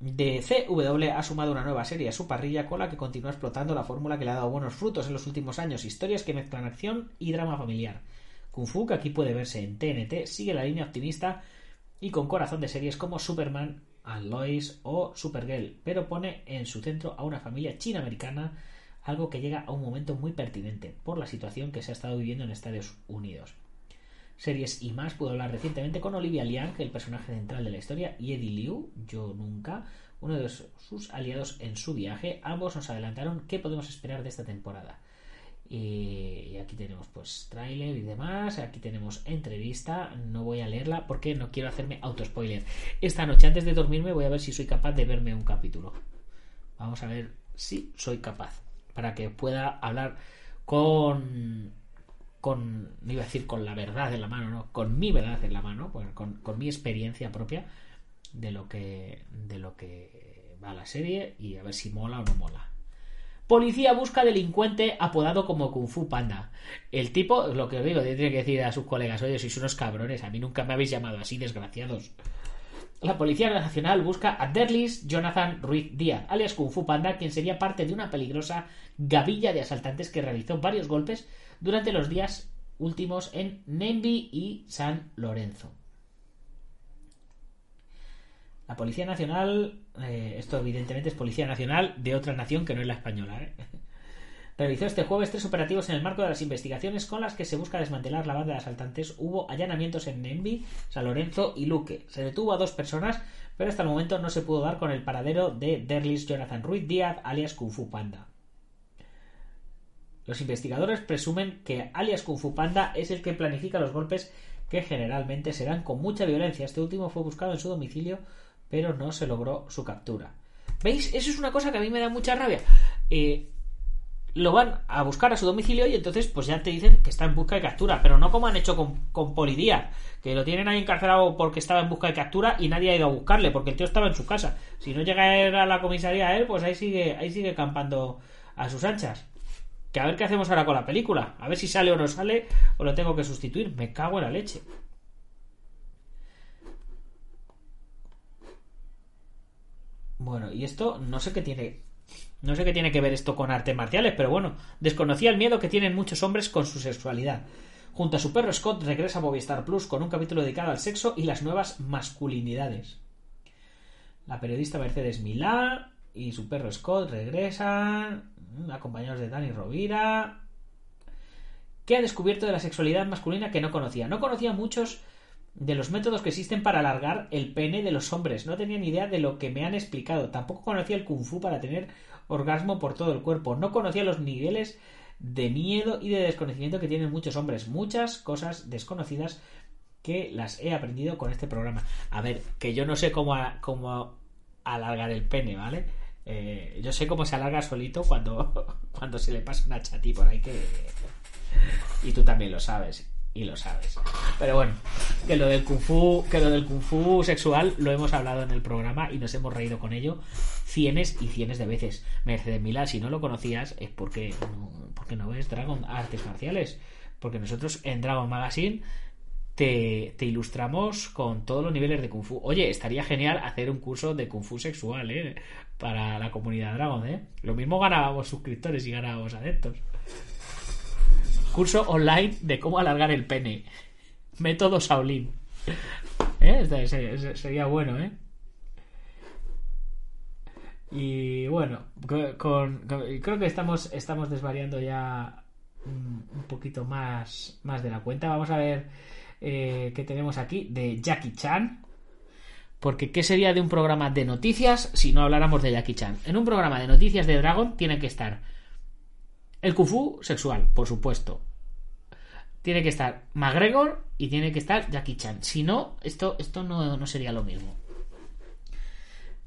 De CW ha sumado una nueva serie a su parrilla con la que continúa explotando la fórmula que le ha dado buenos frutos en los últimos años, historias que mezclan acción y drama familiar. Kung Fu, que aquí puede verse en TNT, sigue la línea optimista y con corazón de series como Superman, and Lois o Supergirl, pero pone en su centro a una familia china-americana, algo que llega a un momento muy pertinente por la situación que se ha estado viviendo en Estados Unidos. Series y más pudo hablar recientemente con Olivia Liang, el personaje central de la historia, y Eddie Liu, yo nunca, uno de sus aliados en su viaje. Ambos nos adelantaron qué podemos esperar de esta temporada. Y aquí tenemos pues tráiler y demás. Aquí tenemos entrevista. No voy a leerla porque no quiero hacerme auto-spoiler. Esta noche antes de dormirme voy a ver si soy capaz de verme un capítulo. Vamos a ver si soy capaz. Para que pueda hablar con... Con, no iba a decir con la verdad en la mano, no, con mi verdad en la mano, con, con mi experiencia propia de lo que de lo que va la serie y a ver si mola o no mola. Policía busca delincuente apodado como Kung Fu Panda. El tipo, lo que os digo, tiene que decir a sus colegas, oye, sois unos cabrones, a mí nunca me habéis llamado así, desgraciados. La Policía Nacional busca a Derlis Jonathan Ruiz Díaz, alias Kung Fu Panda, quien sería parte de una peligrosa gavilla de asaltantes que realizó varios golpes durante los días últimos en Nembi y San Lorenzo. La Policía Nacional, eh, esto evidentemente es Policía Nacional de otra nación que no es la española, ¿eh? realizó este jueves tres operativos en el marco de las investigaciones con las que se busca desmantelar la banda de asaltantes. Hubo allanamientos en Nembi, San Lorenzo y Luque. Se detuvo a dos personas, pero hasta el momento no se pudo dar con el paradero de Derlis Jonathan Ruiz Díaz, alias Kung Fu Panda. Los investigadores presumen que alias Kung Fu Panda es el que planifica los golpes que generalmente se dan con mucha violencia. Este último fue buscado en su domicilio pero no se logró su captura. ¿Veis? Eso es una cosa que a mí me da mucha rabia. Eh, lo van a buscar a su domicilio y entonces pues ya te dicen que está en busca de captura, pero no como han hecho con, con Polidía, que lo tienen ahí encarcelado porque estaba en busca de captura y nadie ha ido a buscarle, porque el tío estaba en su casa. Si no llega a, la comisaría a él, pues ahí sigue, ahí sigue campando a sus anchas. Que a ver qué hacemos ahora con la película. A ver si sale o no sale, o lo tengo que sustituir. Me cago en la leche. Bueno, y esto no sé qué tiene. No sé qué tiene que ver esto con artes marciales, pero bueno, desconocía el miedo que tienen muchos hombres con su sexualidad. Junto a su perro Scott regresa a Movistar Plus con un capítulo dedicado al sexo y las nuevas masculinidades. La periodista Mercedes Milá y su perro Scott regresan, mm, acompañados de Dani Rovira, que ha descubierto de la sexualidad masculina que no conocía. No conocía muchos de los métodos que existen para alargar el pene de los hombres. No tenía ni idea de lo que me han explicado. Tampoco conocía el kung fu para tener orgasmo por todo el cuerpo. No conocía los niveles de miedo y de desconocimiento que tienen muchos hombres. Muchas cosas desconocidas que las he aprendido con este programa. A ver, que yo no sé cómo, cómo alargar el pene, ¿vale? Eh, yo sé cómo se alarga solito cuando, cuando se le pasa una chatí por ahí que... Y tú también lo sabes y lo sabes. Pero bueno, que lo del kung fu, que lo del kung fu sexual lo hemos hablado en el programa y nos hemos reído con ello cienes y cienes de veces. Mercedes Mila, si no lo conocías es porque no, porque no ves Dragon Artes Marciales, porque nosotros en Dragon Magazine te, te, ilustramos con todos los niveles de Kung Fu. Oye, estaría genial hacer un curso de Kung Fu sexual, ¿eh? Para la comunidad Dragon, ¿eh? Lo mismo ganábamos suscriptores y ganábamos adeptos. Curso online de cómo alargar el pene. Método Shaolin. ¿Eh? Sería bueno, ¿eh? Y bueno, con, creo que estamos, estamos desvariando ya un, poquito más, más de la cuenta. Vamos a ver eh, qué tenemos aquí de Jackie Chan. Porque ¿qué sería de un programa de noticias si no habláramos de Jackie Chan? En un programa de noticias de Dragon tiene que estar el Kung sexual, por supuesto. Tiene que estar McGregor y tiene que estar Jackie Chan. Si no, esto, esto no, sería lo mismo.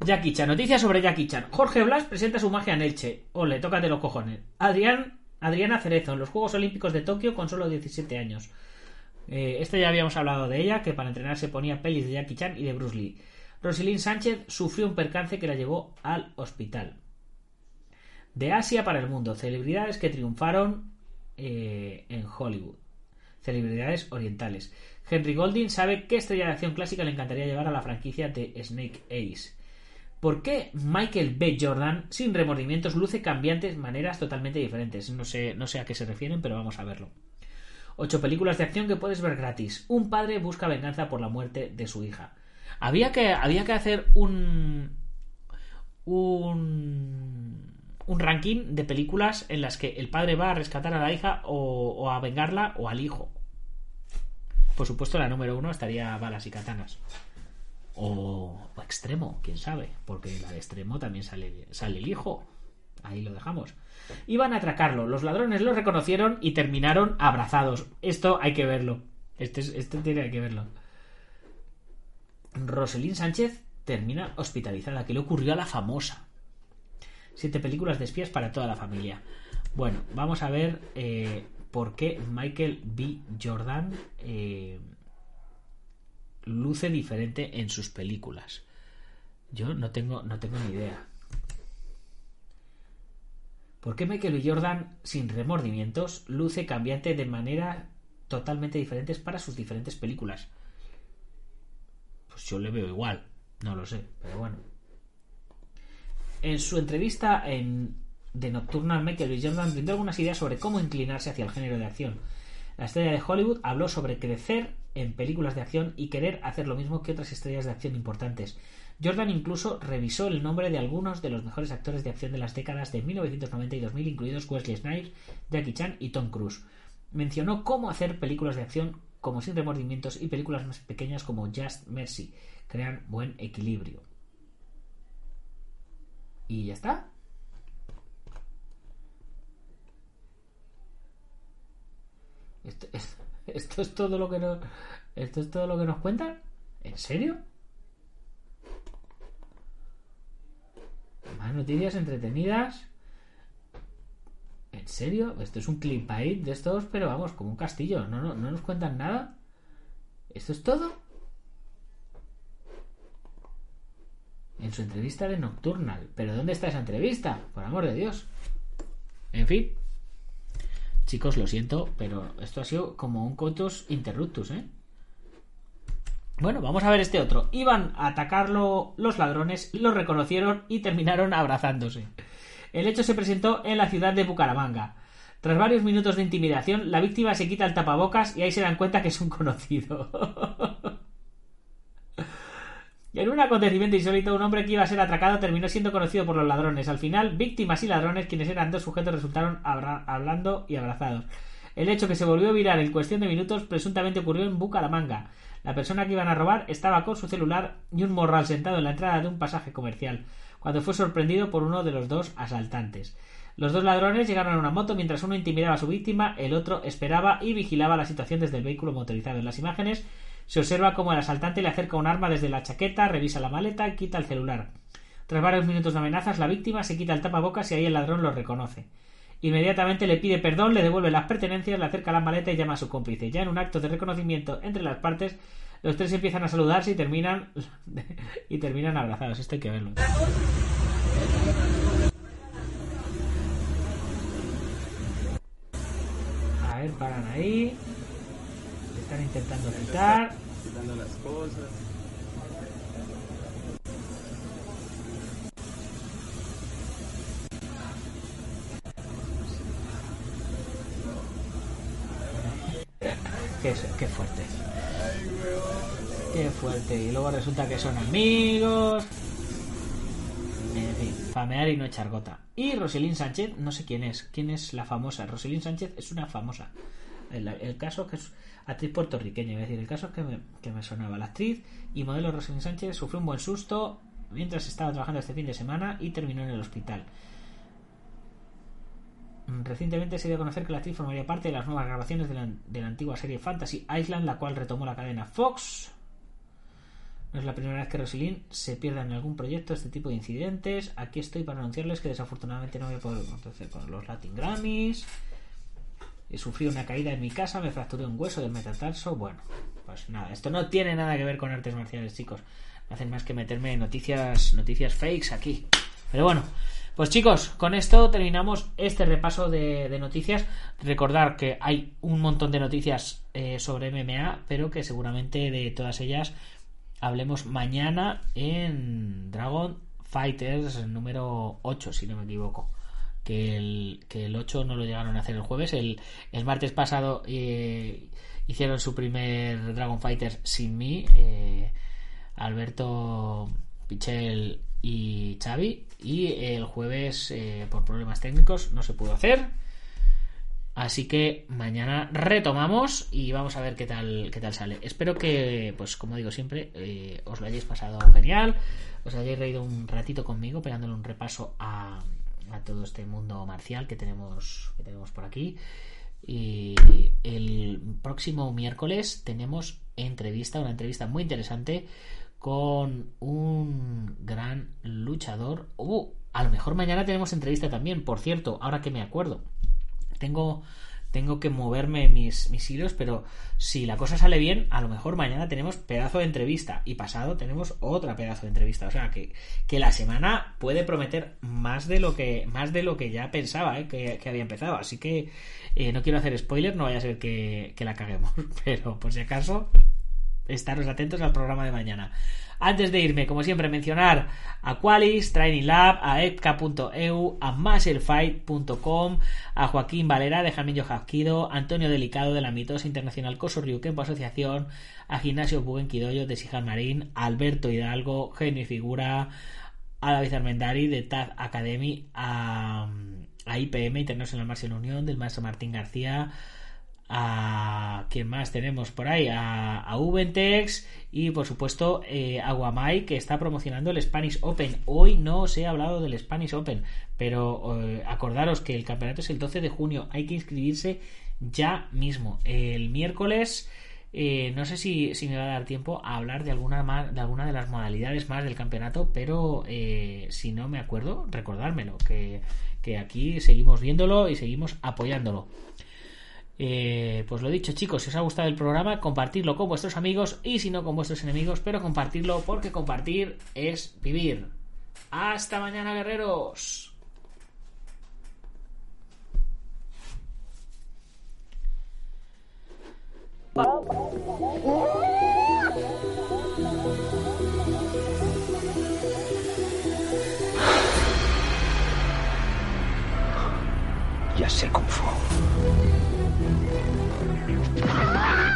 Jackie Chan, noticias sobre Jackie Chan. Jorge Blas presenta su magia en Elche. Ole, tócate los cojones. Adrián, Adriana Cerezo en los Juegos Olímpicos de Tokio con solo 17 años. Eh, esto ya habíamos hablado de ella, que para entrenar se ponía pelis de Jackie Chan y de Bruce Lee. Roselyn Sánchez sufrió un percance que la llevó al hospital de Asia para el mundo. Celebridades que triunfaron eh, en Hollywood. Celebridades orientales. Henry Golding sabe qué estrella de acción clásica le encantaría llevar a la franquicia de Snake Ace. ¿Por qué Michael B. Jordan, sin remordimientos, luce cambiantes maneras totalmente diferentes? No sé, no sé a qué se refieren, pero vamos a verlo. Ocho películas de acción que puedes ver gratis. Un padre busca venganza por la muerte de su hija. Había que, había que hacer un. Un. Un ranking de películas en las que el padre va a rescatar a la hija o, a vengarla o al hijo. Por supuesto, la número uno estaría balas y katanas. O, extremo, quién sabe. Porque la de extremo también sale, sale el hijo. Ahí lo dejamos. Iban a atracarlo. Los ladrones lo reconocieron y terminaron abrazados. Esto hay que verlo. Este, es- este tiene que verlo. Roselín Sánchez termina hospitalizada. ¿Qué le ocurrió a la famosa? Siete películas de espías para toda la familia. Bueno, vamos a ver eh, por qué Michael B. Jordan eh, luce diferente en sus películas. Yo no tengo, no tengo ni idea. ¿Por qué Michael B. Jordan, sin remordimientos, luce cambiante de manera totalmente diferentes para sus diferentes películas? Pues yo le veo igual, no lo sé, pero bueno. En su entrevista en The Nocturnal, B. Jordan brindó algunas ideas sobre cómo inclinarse hacia el género de acción. La estrella de Hollywood habló sobre crecer en películas de acción y querer hacer lo mismo que otras estrellas de acción importantes. Jordan incluso revisó el nombre de algunos de los mejores actores de acción de las décadas de 1990 y 2000, incluidos Wesley Snipes, Jackie Chan y Tom Cruise. Mencionó cómo hacer películas de acción como Sin Remordimientos y películas más pequeñas como Just Mercy. Crean buen equilibrio. Y ya está. Esto, es- todo lo que nos, esto es todo lo que nos cuentan. ¿En serio? Más noticias entretenidas. ¿En serio? Esto es un clickbait de estos, pero vamos, como un castillo. No, no, no nos cuentan nada. ¿Esto es todo? En su entrevista de Nocturnal. ¿Pero dónde está esa entrevista? Por amor de Dios. En fin. Chicos, lo siento, pero esto ha sido como un cotus interruptus, ¿eh? Bueno, vamos a ver este otro. Iban a atacarlo los ladrones, lo reconocieron y terminaron abrazándose. El hecho se presentó en la ciudad de Bucaramanga. Tras varios minutos de intimidación, la víctima se quita el tapabocas y ahí se dan cuenta que es un conocido. En un acontecimiento insólito, un hombre que iba a ser atracado terminó siendo conocido por los ladrones. Al final, víctimas y ladrones, quienes eran dos sujetos, resultaron hablando y abrazados. El hecho que se volvió viral en cuestión de minutos presuntamente ocurrió en Bucaramanga. La persona que iban a robar estaba con su celular y un morral sentado en la entrada de un pasaje comercial, cuando fue sorprendido por uno de los dos asaltantes. Los dos ladrones llegaron a una moto mientras uno intimidaba a su víctima, el otro esperaba y vigilaba la situación desde el vehículo motorizado. En las imágenes se observa cómo el asaltante le acerca un arma desde la chaqueta, revisa la maleta y quita el celular. Tras varios minutos de amenazas, la víctima se quita el tapabocas y ahí el ladrón lo reconoce. Inmediatamente le pide perdón, le devuelve las pertenencias, le acerca la maleta y llama a su cómplice. Ya en un acto de reconocimiento entre las partes, los tres empiezan a saludarse y terminan y terminan abrazados. Esto hay que verlo. A ver, paran ahí. Están intentando quitar. quitando las cosas. Qué, qué fuerte. Qué fuerte. Y luego resulta que son amigos. En fin, famear y no echar gota. Y Roselín Sánchez, no sé quién es. ¿Quién es la famosa? Roselín Sánchez es una famosa. El, el caso que es actriz puertorriqueña, es decir, el caso que me, que me sonaba. La actriz y modelo Roselín Sánchez sufrió un buen susto mientras estaba trabajando este fin de semana y terminó en el hospital. Recientemente se dio a conocer que la actriz formaría parte de las nuevas grabaciones de la, de la antigua serie Fantasy Island, la cual retomó la cadena Fox. No es la primera vez que Roselyn se pierda en algún proyecto este tipo de incidentes. Aquí estoy para anunciarles que desafortunadamente no voy a poder acontecer con los Latin Grammys. He sufrido una caída en mi casa, me fracturé un hueso del metatarso. Bueno, pues nada, esto no tiene nada que ver con artes marciales, chicos. No hacen más que meterme noticias, noticias fakes aquí. Pero bueno, pues chicos, con esto terminamos este repaso de, noticias. Recordar que hay un montón de noticias eh, sobre MMA, pero que seguramente de todas ellas hablemos mañana en Dragon Fighters número 8, si no me equivoco. Que el, que el 8 no lo llegaron a hacer el jueves. El, el martes pasado eh, hicieron su primer Dragon Fighters sin mí. Eh, Alberto Pichel y Xavi. Y el jueves, eh, por problemas técnicos, no se pudo hacer. Así que mañana retomamos y vamos a ver qué tal, qué tal sale. Espero que, pues como digo siempre, os lo hayáis pasado genial, os hayáis reído un ratito conmigo, pegándole un repaso a, a todo este mundo marcial que tenemos, que tenemos por aquí. Y el próximo miércoles tenemos entrevista, una entrevista muy interesante con un gran luchador. Uh, a lo mejor mañana tenemos entrevista también, por cierto, ahora que me acuerdo. Tengo, tengo que moverme mis, mis hilos, pero si la cosa sale bien, a lo mejor mañana tenemos pedazo de entrevista y pasado tenemos otra pedazo de entrevista. O sea que, que la semana puede prometer más de lo que, más de lo que ya pensaba ¿eh? que, que, había empezado. Así que eh, no quiero hacer spoiler, no vaya a ser que, que la caguemos. Pero por si acaso, estaros atentos al programa de mañana. Antes de irme, como siempre, mencionar a Qualis, Training Lab, a epca.eu, a musclefight.com, a Joaquín Valera de Jamillo Jasquido, Antonio Delicado de la Mitosa Internacional Coso Ryukenpo Asociación, a Gimnasio Bubenquidoyo de Sijan Marín, a Alberto Hidalgo, Genio y Figura, a David Armendari de Taz Academy, a, a IPM International Martial Unión del maestro Martín García, a quién más tenemos por ahí a, a Ubentex y por supuesto eh, a Guamai que está promocionando el Spanish Open. Hoy no os he hablado del Spanish Open pero eh, acordaros que el campeonato es el 12 de junio. Hay que inscribirse ya mismo. El miércoles eh, no sé si, si, me va a dar tiempo a hablar de alguna, de alguna de las modalidades más del campeonato pero si no me acuerdo recordármelo que, que aquí seguimos viéndolo y seguimos apoyándolo eh, pues lo dicho chicos, si os ha gustado el programa, compartirlo con vuestros amigos y si no con vuestros enemigos, pero compartirlo porque compartir es vivir. Hasta mañana guerreros. Ya sé Kung Fu. Ah!